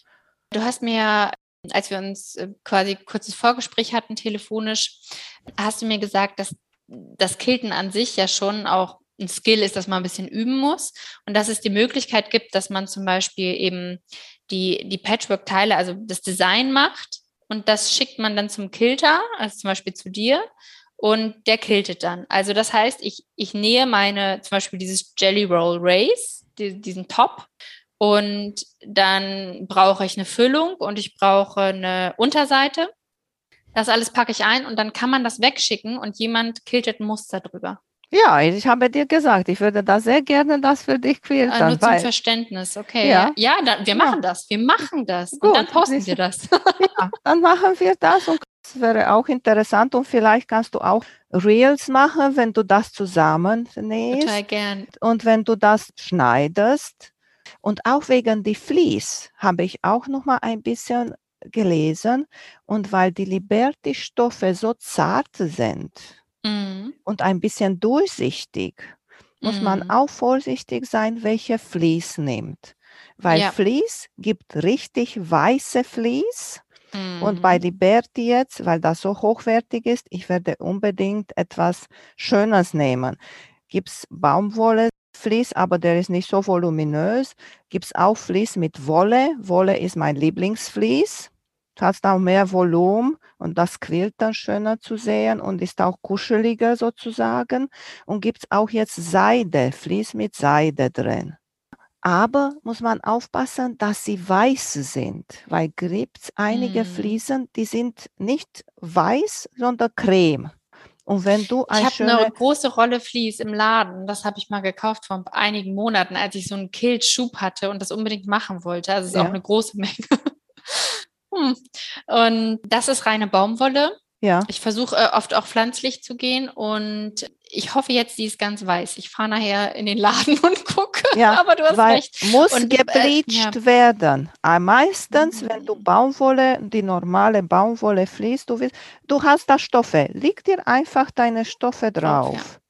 Du hast mir, als wir uns äh, quasi kurzes Vorgespräch hatten, telefonisch, hast du mir gesagt, dass das Kilten an sich ja schon auch ein Skill ist, dass man ein bisschen üben muss und dass es die Möglichkeit gibt, dass man zum Beispiel eben die, die Patchwork-Teile, also das Design macht und das schickt man dann zum Kilter, also zum Beispiel zu dir und der kiltet dann. Also das heißt, ich, ich nähe meine, zum Beispiel dieses Jelly Roll Race, die, diesen Top und dann brauche ich eine Füllung und ich brauche eine Unterseite. Das alles packe ich ein und dann kann man das wegschicken und jemand kiltet ein Muster drüber. Ja, ich habe dir gesagt, ich würde da sehr gerne das für dich quälen. Ah, nur zum Verständnis, okay. Ja, ja dann, wir machen ja. das, wir machen das. Gut, und dann posten wir das. ja, dann machen wir das und das wäre auch interessant und vielleicht kannst du auch Reels machen, wenn du das zusammennähst. Total gern. Und wenn du das schneidest. Und auch wegen die Vlies habe ich auch noch mal ein bisschen gelesen und weil die Liberty-Stoffe so zart sind, mhm. und ein bisschen durchsichtig, muss mhm. man auch vorsichtig sein, welche Vlies nimmt. Weil ja. Vlies gibt richtig weiße Vlies. Mhm. Und bei mhm. Liberty jetzt, weil das so hochwertig ist, ich werde unbedingt etwas Schönes nehmen. Gibt es Baumwolle, Vlies, aber der ist nicht so voluminös. Gibt es auch Vlies mit Wolle. Wolle ist mein Lieblingsvlies. Du hast auch mehr Volumen und das quillt dann schöner zu sehen und ist auch kuscheliger sozusagen. Und gibt es auch jetzt Seide, Vlies mit Seide drin. Aber muss man aufpassen, dass sie weiß sind, weil gibt es einige mm. Fliesen, die sind nicht weiß, sondern creme. Und wenn du ein Ich habe eine große Rolle Vlies im Laden. Das habe ich mal gekauft vor einigen Monaten, als ich so einen Kilt-Schub hatte und das unbedingt machen wollte. Also es ist ja. auch eine große Menge. Hm. Und das ist reine Baumwolle. Ja. Ich versuche äh, oft auch pflanzlich zu gehen und ich hoffe jetzt, sie ist ganz weiß. Ich fahre nachher in den Laden und gucke. Ja, aber du hast recht. Muss und, gebleached äh, ja. werden. Äh, meistens, mhm. wenn du Baumwolle, die normale Baumwolle fließt, du willst, du hast da Stoffe. Leg dir einfach deine Stoffe drauf. Ja.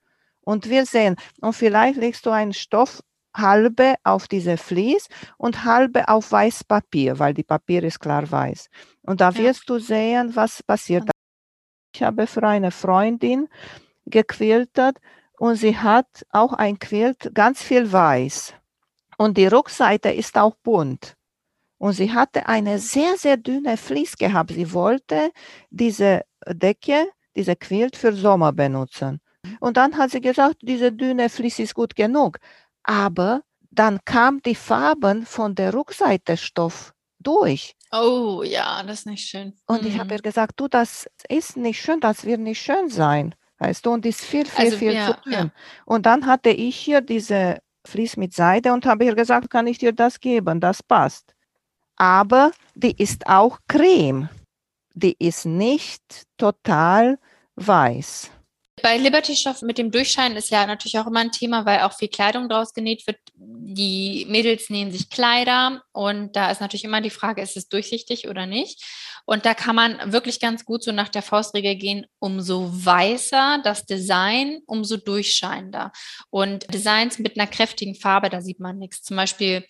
Und wir sehen, und vielleicht legst du einen Stoff halbe auf diese Vlies und halbe auf weiß Papier, weil die Papier ist klar weiß. Und da wirst ja. du sehen, was passiert. Ich habe für eine Freundin gequiltet und sie hat auch ein Quilt ganz viel weiß. Und die Rückseite ist auch bunt. Und sie hatte eine sehr, sehr dünne Vlies gehabt. Sie wollte diese Decke, diese Quilt für Sommer benutzen. Und dann hat sie gesagt, diese dünne Vlies ist gut genug aber dann kam die Farben von der Rückseite Stoff durch. Oh ja, das ist nicht schön. Und mhm. ich habe ihr gesagt, du, das ist nicht schön, das wird nicht schön sein. Weißt du, und ist viel, viel, also, viel ja, zu dünn. Ja. Und dann hatte ich hier diese Vlies mit Seide und habe ihr gesagt, kann ich dir das geben, das passt. Aber die ist auch Creme. Die ist nicht total weiß. Bei Liberty Stoff mit dem Durchscheinen ist ja natürlich auch immer ein Thema, weil auch viel Kleidung draus genäht wird. Die Mädels nähen sich Kleider und da ist natürlich immer die Frage, ist es durchsichtig oder nicht? Und da kann man wirklich ganz gut so nach der Faustregel gehen, umso weißer das Design, umso durchscheinender. Und Designs mit einer kräftigen Farbe, da sieht man nichts. Zum Beispiel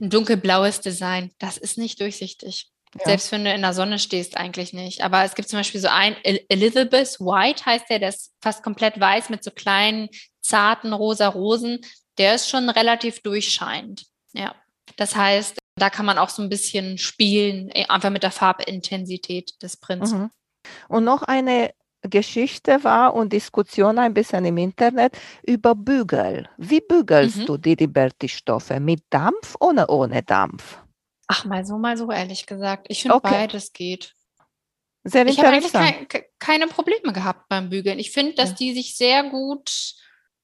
ein dunkelblaues Design, das ist nicht durchsichtig. Ja. Selbst wenn du in der Sonne stehst, eigentlich nicht. Aber es gibt zum Beispiel so ein Elizabeth White heißt der, der ist fast komplett weiß mit so kleinen, zarten rosa Rosen. Der ist schon relativ durchscheinend. Ja. Das heißt, da kann man auch so ein bisschen spielen, äh, einfach mit der Farbintensität des Prints. Mhm. Und noch eine Geschichte war und Diskussion ein bisschen im Internet über Bügel. Wie bügelst mhm. du die Liberty-Stoffe? Mit Dampf oder ohne Dampf? Ach, mal so, mal so, ehrlich gesagt. Ich finde, okay. beides geht. Sehr ich habe eigentlich kein, keine Probleme gehabt beim Bügeln. Ich finde, dass ja. die sich sehr gut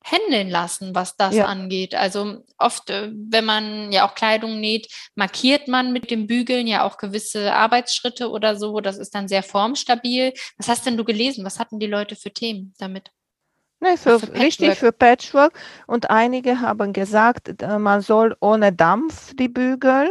händeln lassen, was das ja. angeht. Also oft, äh, wenn man ja auch Kleidung näht, markiert man mit dem Bügeln ja auch gewisse Arbeitsschritte oder so. Das ist dann sehr formstabil. Was hast denn du gelesen? Was hatten die Leute für Themen damit? Nee, für, für richtig für Patchwork. Und einige haben gesagt, äh, man soll ohne Dampf die bügeln.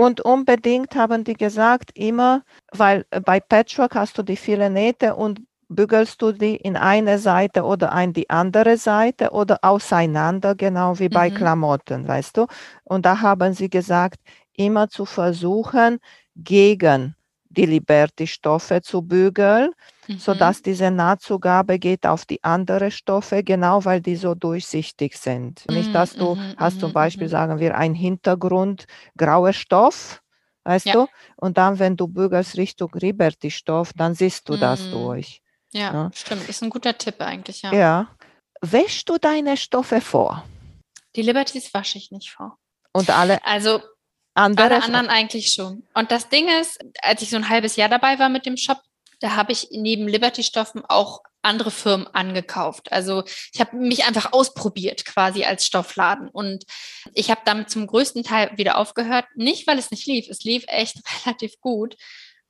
Und unbedingt haben die gesagt, immer, weil äh, bei Patchwork hast du die vielen Nähte und bügelst du die in eine Seite oder in die andere Seite oder auseinander, genau wie bei mhm. Klamotten, weißt du? Und da haben sie gesagt, immer zu versuchen, gegen die Liberty-Stoffe zu bügeln, mhm. sodass diese Nahtzugabe geht auf die anderen Stoffe, genau weil die so durchsichtig sind. Mhm. Nicht, dass du mhm. hast zum mhm, Beispiel, mhm. sagen wir, ein Hintergrund grauer Stoff, weißt ja. du? Und dann, wenn du bügelst Richtung Liberty-Stoff, dann siehst du das mhm. durch. Ja, ja, stimmt. Ist ein guter Tipp eigentlich, ja. Ja. Wäschst du deine Stoffe vor? Die Liberties wasche ich nicht vor. Und alle? Also andere alle anderen eigentlich schon. Und das Ding ist, als ich so ein halbes Jahr dabei war mit dem Shop, da habe ich neben Liberty-Stoffen auch andere Firmen angekauft. Also ich habe mich einfach ausprobiert quasi als Stoffladen und ich habe damit zum größten Teil wieder aufgehört. Nicht, weil es nicht lief. Es lief echt relativ gut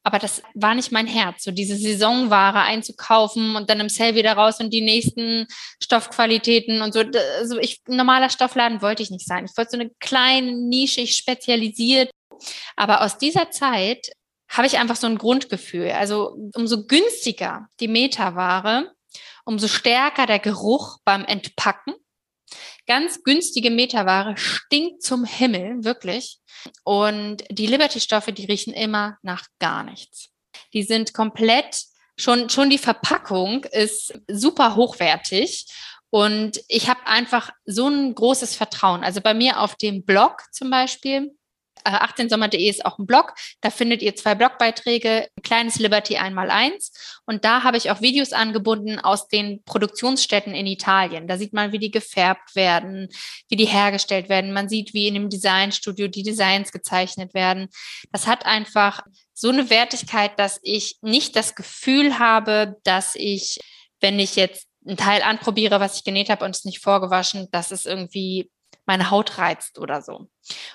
aber das war nicht mein Herz, so diese Saisonware einzukaufen und dann im Sale wieder raus und die nächsten Stoffqualitäten und so. Also ich, normaler Stoffladen wollte ich nicht sein. Ich wollte so eine kleine, nischig spezialisiert. Aber aus dieser Zeit habe ich einfach so ein Grundgefühl. Also umso günstiger die Metaware, umso stärker der Geruch beim Entpacken. Ganz günstige Metaware stinkt zum Himmel, wirklich. Und die Liberty-Stoffe, die riechen immer nach gar nichts. Die sind komplett, schon, schon die Verpackung ist super hochwertig. Und ich habe einfach so ein großes Vertrauen. Also bei mir auf dem Blog zum Beispiel, 18sommer.de ist auch ein Blog. Da findet ihr zwei Blogbeiträge, ein kleines Liberty einmal eins. Und da habe ich auch Videos angebunden aus den Produktionsstätten in Italien. Da sieht man, wie die gefärbt werden, wie die hergestellt werden. Man sieht, wie in dem Designstudio die Designs gezeichnet werden. Das hat einfach so eine Wertigkeit, dass ich nicht das Gefühl habe, dass ich, wenn ich jetzt ein Teil anprobiere, was ich genäht habe und es nicht vorgewaschen, dass es irgendwie meine Haut reizt oder so.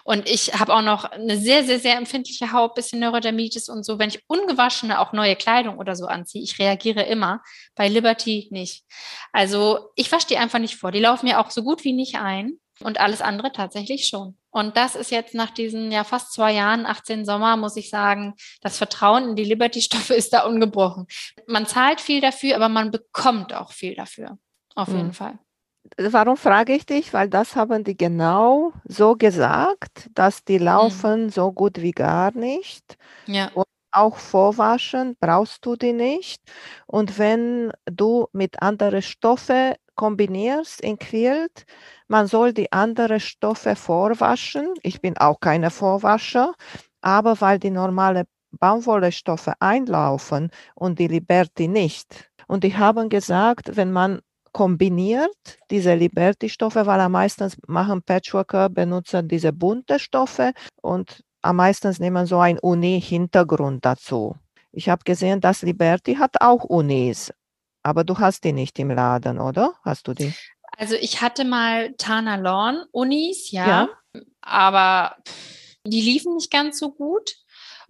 Und ich habe auch noch eine sehr, sehr, sehr empfindliche Haut, bisschen Neurodermitis und so. Wenn ich ungewaschene, auch neue Kleidung oder so anziehe, ich reagiere immer. Bei Liberty nicht. Also ich wasche die einfach nicht vor. Die laufen mir auch so gut wie nicht ein. Und alles andere tatsächlich schon. Und das ist jetzt nach diesen ja fast zwei Jahren, 18 Sommer, muss ich sagen, das Vertrauen in die Liberty-Stoffe ist da ungebrochen. Man zahlt viel dafür, aber man bekommt auch viel dafür. Auf mhm. jeden Fall. Warum frage ich dich? Weil das haben die genau so gesagt, dass die mhm. laufen mhm. so gut wie gar nicht. Ja. Und auch vorwaschen brauchst du die nicht. Und wenn du mit anderen Stoffen kombinierst in Quilt, man soll die anderen Stoffe vorwaschen. Ich bin auch keine Vorwascher, aber weil die normale Baumwollestoffe einlaufen und die Liberty nicht. Und die haben gesagt, wenn man kombiniert, diese Liberty-Stoffe, weil am meisten machen Patchworker, benutzen diese bunte Stoffe und am meisten nehmen so ein Uni-Hintergrund dazu. Ich habe gesehen, dass Liberty hat auch Unis, aber du hast die nicht im Laden, oder? Hast du die? Also ich hatte mal Tana Lawn Unis, ja, ja. aber die liefen nicht ganz so gut.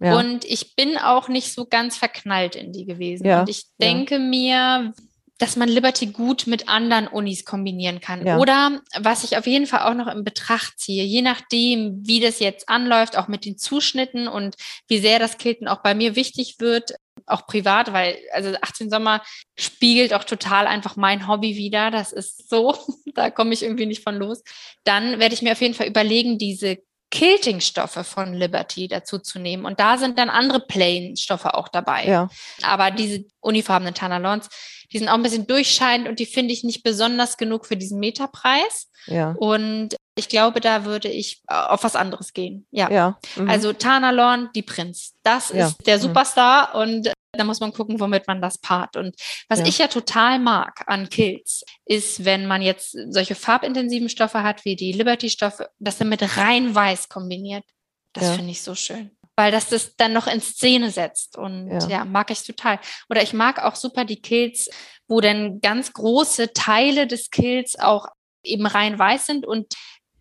Ja. Und ich bin auch nicht so ganz verknallt in die gewesen. Ja. Und ich denke mir, dass man Liberty gut mit anderen Unis kombinieren kann. Ja. Oder was ich auf jeden Fall auch noch in Betracht ziehe, je nachdem, wie das jetzt anläuft, auch mit den Zuschnitten und wie sehr das Kilten auch bei mir wichtig wird, auch privat, weil also 18 Sommer spiegelt auch total einfach mein Hobby wieder. Das ist so, da komme ich irgendwie nicht von los. Dann werde ich mir auf jeden Fall überlegen, diese Kilting-Stoffe von Liberty dazu zu nehmen. Und da sind dann andere Plain-Stoffe auch dabei. Ja. Aber diese unifarbenen Tanalons, die sind auch ein bisschen durchscheinend und die finde ich nicht besonders genug für diesen Meterpreis. Ja. Und ich glaube, da würde ich äh, auf was anderes gehen. Ja. Ja. mhm. Also Tanalorn, die Prinz. Das Ja. ist der Mhm. Superstar und da muss man gucken, womit man das paart. Und was Ja. ich ja total mag an Kills, ist, wenn man jetzt solche farbintensiven Stoffe hat, wie die Liberty-Stoffe, das dann mit rein weiß kombiniert. Das Ja. finde ich so schön. Weil das das dann noch in Szene setzt. Und Ja. ja. mag ich total. Oder ich mag auch super die Kills, wo dann ganz große Teile des Kills auch eben rein weiß sind und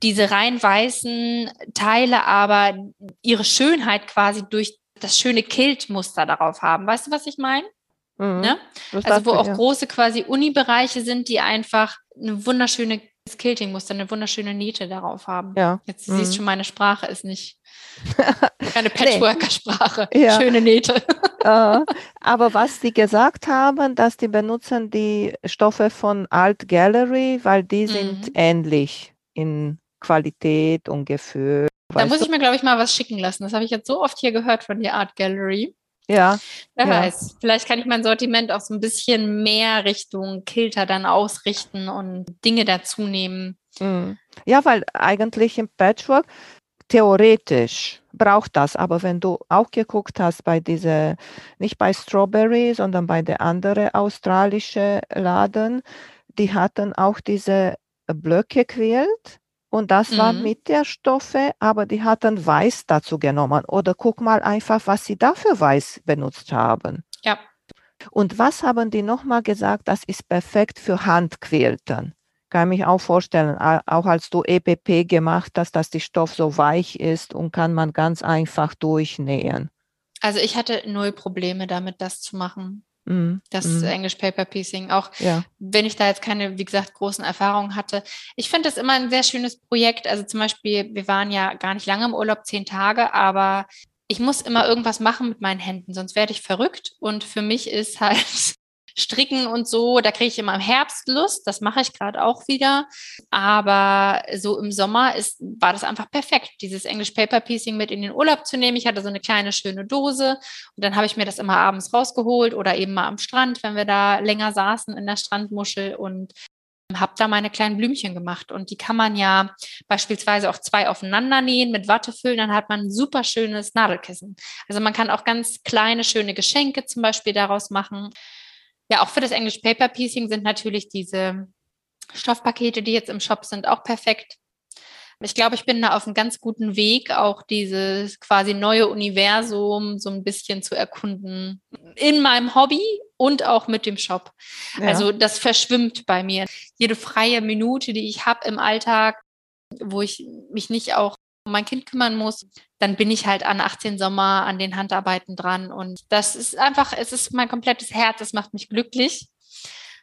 diese rein weißen Teile aber ihre Schönheit quasi durch das schöne Kiltmuster darauf haben. Weißt du, was ich meine? Mhm. Ne? Also wo auch ja. große quasi Uni-Bereiche sind, die einfach eine wunderschöne Kilting-Muster, eine wunderschöne Niete darauf haben. Ja. Jetzt Mhm. siehst du schon, meine Sprache ist nicht keine Patchworker-Sprache. Ja. Schöne Nähte. Äh, aber was sie gesagt haben, dass die benutzen die Stoffe von Alt Gallery, weil die sind Mhm. ähnlich in Qualität und Gefühl. Da muss du? ich mir, glaube ich, mal was schicken lassen. Das habe ich jetzt so oft hier gehört von der Art Gallery. Ja, Wer Ja. weiß, vielleicht kann ich mein Sortiment auch so ein bisschen mehr Richtung Kilter dann ausrichten und Dinge dazu nehmen. mm. ja, weil eigentlich im Patchwork theoretisch braucht das, aber wenn du auch geguckt hast bei dieser, nicht bei Strawberry, sondern bei der andere australische Laden, die hatten auch diese Blöcke quält und das war Mhm. mit der Stoffe, aber die hatten Weiß dazu genommen. Oder guck mal einfach, was sie dafür Weiß benutzt haben. Ja. Und was haben die nochmal gesagt? Das ist perfekt für Handquälten. Kann mich auch vorstellen, auch als du EPP gemacht hast, dass die Stoff so weich ist und kann man ganz einfach durchnähen. Also ich hatte null Probleme damit, das zu machen. Mm, Das mm, English Paper Piecing. Auch ja, wenn ich da jetzt keine, wie gesagt, großen Erfahrungen hatte. Ich finde das immer ein sehr schönes Projekt. Also zum Beispiel, wir waren ja gar nicht lange im Urlaub, zehn Tage, aber ich muss immer irgendwas machen mit meinen Händen, sonst werde ich verrückt. Und für mich ist halt Stricken und so, da kriege ich immer im Herbst Lust. Das mache ich gerade auch wieder. Aber so im Sommer ist, war das einfach perfekt, dieses English Paper Piecing mit in den Urlaub zu nehmen. Ich hatte so eine kleine schöne Dose und dann habe ich mir das immer abends rausgeholt oder eben mal am Strand, wenn wir da länger saßen in der Strandmuschel und habe da meine kleinen Blümchen gemacht. Und die kann man ja beispielsweise auch zwei aufeinander nähen, mit Watte füllen, dann hat man ein super schönes Nadelkissen. Also man kann auch ganz kleine, schöne Geschenke zum Beispiel daraus machen. Ja, auch für das English Paper Piecing sind natürlich diese Stoffpakete, die jetzt im Shop sind, auch perfekt. Ich glaube, ich bin da auf einem ganz guten Weg, auch dieses quasi neue Universum so ein bisschen zu erkunden. In meinem Hobby und auch mit dem Shop. ja. Also das verschwimmt bei mir. Jede freie Minute, die ich habe im Alltag, wo ich mich nicht auch um mein Kind kümmern muss, dann bin ich halt an 18 Sommer an den Handarbeiten dran. Und das ist einfach, es ist mein komplettes Herz, es macht mich glücklich.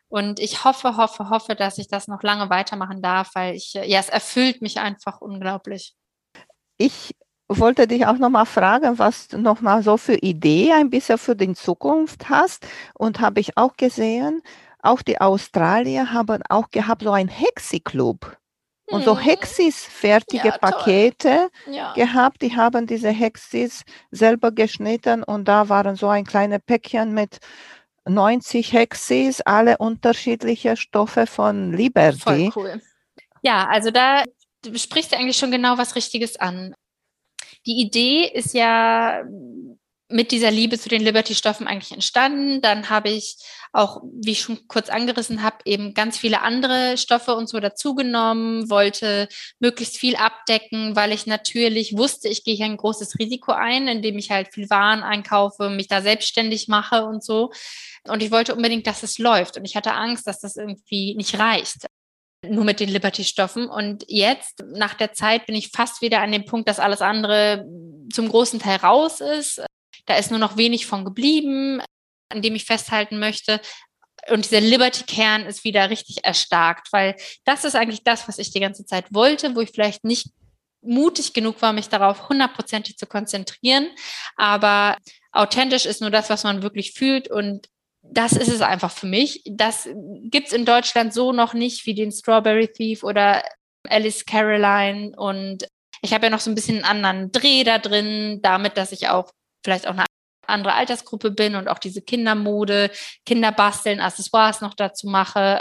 Und ich hoffe, hoffe, hoffe, dass ich das noch lange weitermachen darf, weil ich, ja, es erfüllt mich einfach unglaublich. Ich wollte dich auch nochmal fragen, was du nochmal so für Idee ein bisschen für die Zukunft hast. Und habe ich auch gesehen, auch die Australier haben auch gehabt so ein Hexi-Club. Und so. Hexis fertige Ja. Pakete Ja. gehabt. Die haben diese Hexis selber geschnitten und da waren so ein kleines Päckchen mit 90 Hexis, alle unterschiedliche Stoffe von Liberty. Voll cool. Ja, also da sprichst du eigentlich schon genau was Richtiges an. Die Idee ist ja mit dieser Liebe zu den Liberty-Stoffen eigentlich entstanden. Dann habe ich auch, wie ich schon kurz angerissen habe, eben ganz viele andere Stoffe und so dazugenommen, wollte möglichst viel abdecken, weil ich natürlich wusste, ich gehe hier ein großes Risiko ein, indem ich halt viel Waren einkaufe, mich da selbstständig mache und so. Und ich wollte unbedingt, dass es läuft. Und ich hatte Angst, dass das irgendwie nicht reicht nur mit den Liberty-Stoffen. Und jetzt, nach der Zeit, bin ich fast wieder an dem Punkt, dass alles andere zum großen Teil raus ist. Da ist nur noch wenig von geblieben, an dem ich festhalten möchte. Und dieser Liberty-Kern ist wieder richtig erstarkt, weil das ist eigentlich das, was ich die ganze Zeit wollte, wo ich vielleicht nicht mutig genug war, mich darauf hundertprozentig zu konzentrieren. Aber authentisch ist nur das, was man wirklich fühlt. Und das ist es einfach für mich. Das gibt's in Deutschland so noch nicht wie den Strawberry Thief oder Alice Caroline. Und Ich habe ja noch so ein bisschen einen anderen Dreh da drin, damit, dass ich auch vielleicht auch eine andere Altersgruppe bin und auch diese Kindermode, Kinderbasteln, Accessoires noch dazu mache.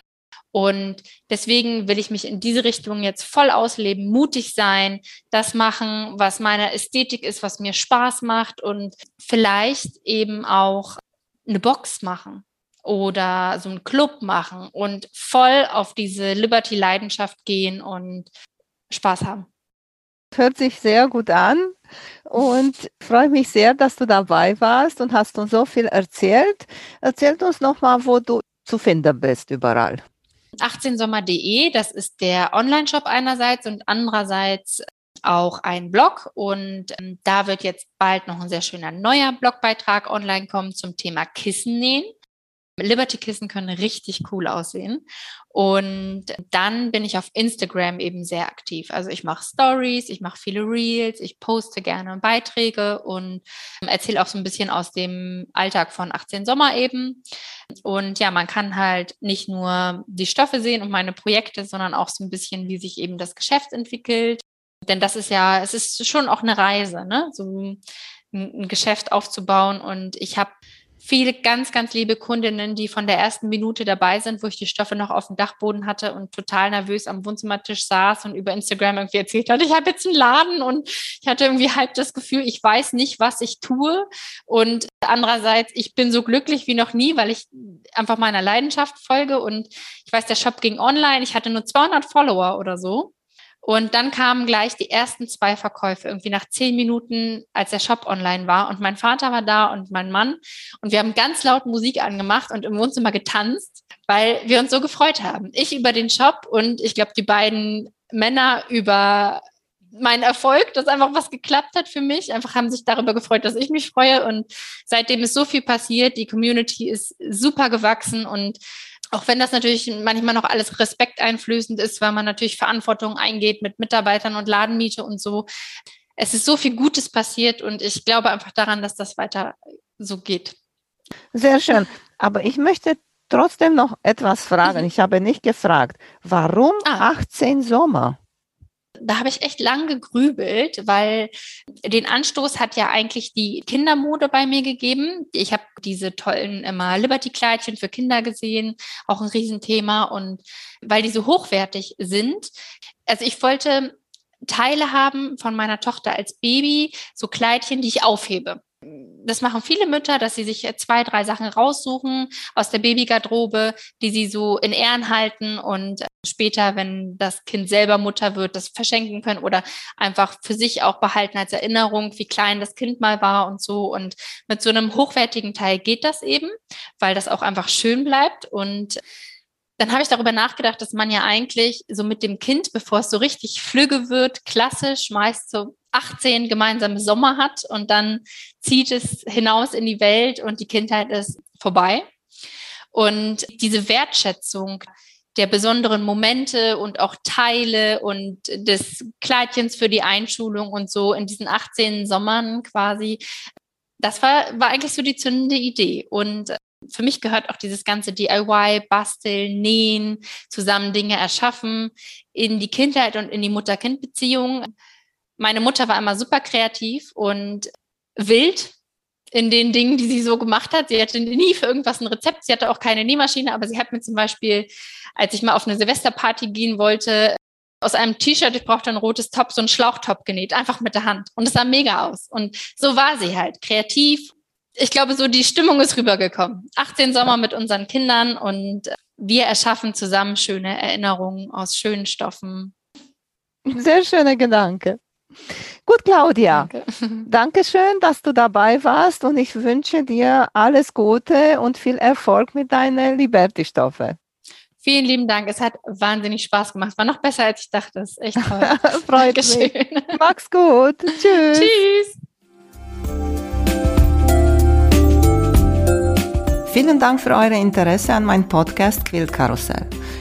Und deswegen will ich mich in diese Richtung jetzt voll ausleben, mutig sein, das machen, was meiner Ästhetik ist, was mir Spaß macht und vielleicht eben auch eine Box machen oder so einen Club machen und voll auf diese Liberty-Leidenschaft gehen und Spaß haben. Hört sich sehr gut an und freue mich sehr, dass du dabei warst und hast uns so viel erzählt. Erzählt uns nochmal, wo du zu finden bist überall. 18sommer.de, das ist der Online-Shop einerseits und andererseits auch ein Blog und ähm, da wird jetzt bald noch ein sehr schöner neuer Blogbeitrag online kommen zum Thema Kissen nähen. Liberty-Kissen können richtig cool aussehen. Und dann bin ich auf Instagram eben sehr aktiv. Also ich mache Stories, ich mache viele Reels, ich poste gerne Beiträge und erzähle auch so ein bisschen aus dem Alltag von 18 Sommer eben. Und ja, man kann halt nicht nur die Stoffe sehen und meine Projekte, sondern auch so ein bisschen, wie sich eben das Geschäft entwickelt. Denn das ist ja, es ist schon auch eine Reise, ne? So ein, ein Geschäft aufzubauen. Und ich habe viele ganz, ganz liebe Kundinnen, die von der ersten Minute dabei sind, wo ich die Stoffe noch auf dem Dachboden hatte und total nervös am Wohnzimmertisch saß und über Instagram irgendwie erzählt hat, ich habe jetzt einen Laden und ich hatte irgendwie halt das Gefühl, ich weiß nicht, was ich tue. Und andererseits, ich bin so glücklich wie noch nie, weil ich einfach meiner Leidenschaft folge und ich weiß, der Shop ging online. Ich hatte nur 200 Follower oder so. Und dann kamen gleich die ersten zwei Verkäufe, irgendwie nach zehn Minuten, als der Shop online war. Und mein Vater war da und mein Mann. Und wir haben ganz laut Musik angemacht und im Wohnzimmer getanzt, weil wir uns so gefreut haben. Ich über den Shop und ich glaube, die beiden Männer über meinen Erfolg, dass einfach was geklappt hat für mich. Einfach haben sich darüber gefreut, dass ich mich freue. Und seitdem ist so viel passiert. Die Community ist super gewachsen und auch wenn das natürlich manchmal noch alles respekteinflößend ist, weil man natürlich Verantwortung eingeht mit Mitarbeitern und Ladenmiete und so. Es ist so viel Gutes passiert und ich glaube einfach daran, dass das weiter so geht. Sehr schön. Aber ich möchte trotzdem noch etwas fragen. Mhm. Ich habe nicht gefragt, warum ah. 18 Sommer? Da habe ich echt lang gegrübelt, weil den Anstoß hat ja eigentlich die Kindermode bei mir gegeben. Ich habe diese tollen immer Liberty-Kleidchen für Kinder gesehen, auch ein Riesenthema. Und weil die so hochwertig sind, also ich wollte Teile haben von meiner Tochter als Baby, so Kleidchen, die ich aufhebe das machen viele Mütter, dass sie sich zwei, drei Sachen raussuchen aus der Babygarderobe, die sie so in Ehren halten und später, wenn das Kind selber Mutter wird, das verschenken können oder einfach für sich auch behalten als Erinnerung, wie klein das Kind mal war und so. Und mit so einem hochwertigen Teil geht das eben, weil das auch einfach schön bleibt und dann habe ich darüber nachgedacht, dass man ja eigentlich so mit dem Kind, bevor es so richtig flügge wird, klassisch meist so 18 gemeinsame Sommer hat und dann zieht es hinaus in die Welt und die Kindheit ist vorbei. Und diese Wertschätzung der besonderen Momente und auch Teile und des Kleidchens für die Einschulung und so in diesen 18 Sommern quasi, das war, war eigentlich so die zündende Idee. Und für mich gehört auch dieses ganze DIY, Basteln, Nähen, zusammen Dinge erschaffen in die Kindheit und in die Mutter-Kind-Beziehung. Meine Mutter war immer super kreativ und wild in den Dingen, die sie so gemacht hat. Sie hatte nie für irgendwas ein Rezept. Sie hatte auch keine Nähmaschine, aber sie hat mir zum Beispiel, als ich mal auf eine Silvesterparty gehen wollte, aus einem T-Shirt, ich brauchte ein rotes Top, so einen Schlauchtop genäht, einfach mit der Hand. Und es sah mega aus. Und so war sie halt, kreativ ich glaube, so die Stimmung ist rübergekommen. 18 Sommer mit unseren Kindern und wir erschaffen zusammen schöne Erinnerungen aus schönen Stoffen. Sehr schöner Gedanke. Gut, Claudia. Danke. Dankeschön, dass du dabei warst und ich wünsche dir alles Gute und viel Erfolg mit deinen Liberty-Stoffe. Vielen lieben Dank. Es hat wahnsinnig Spaß gemacht. War noch besser, als ich dachte. Das ist echt toll. Freut Dankeschön. mich. Mach's gut. Tschüss. Tschüss. Vielen Dank für euer Interesse an meinem Podcast Quiltkarussell.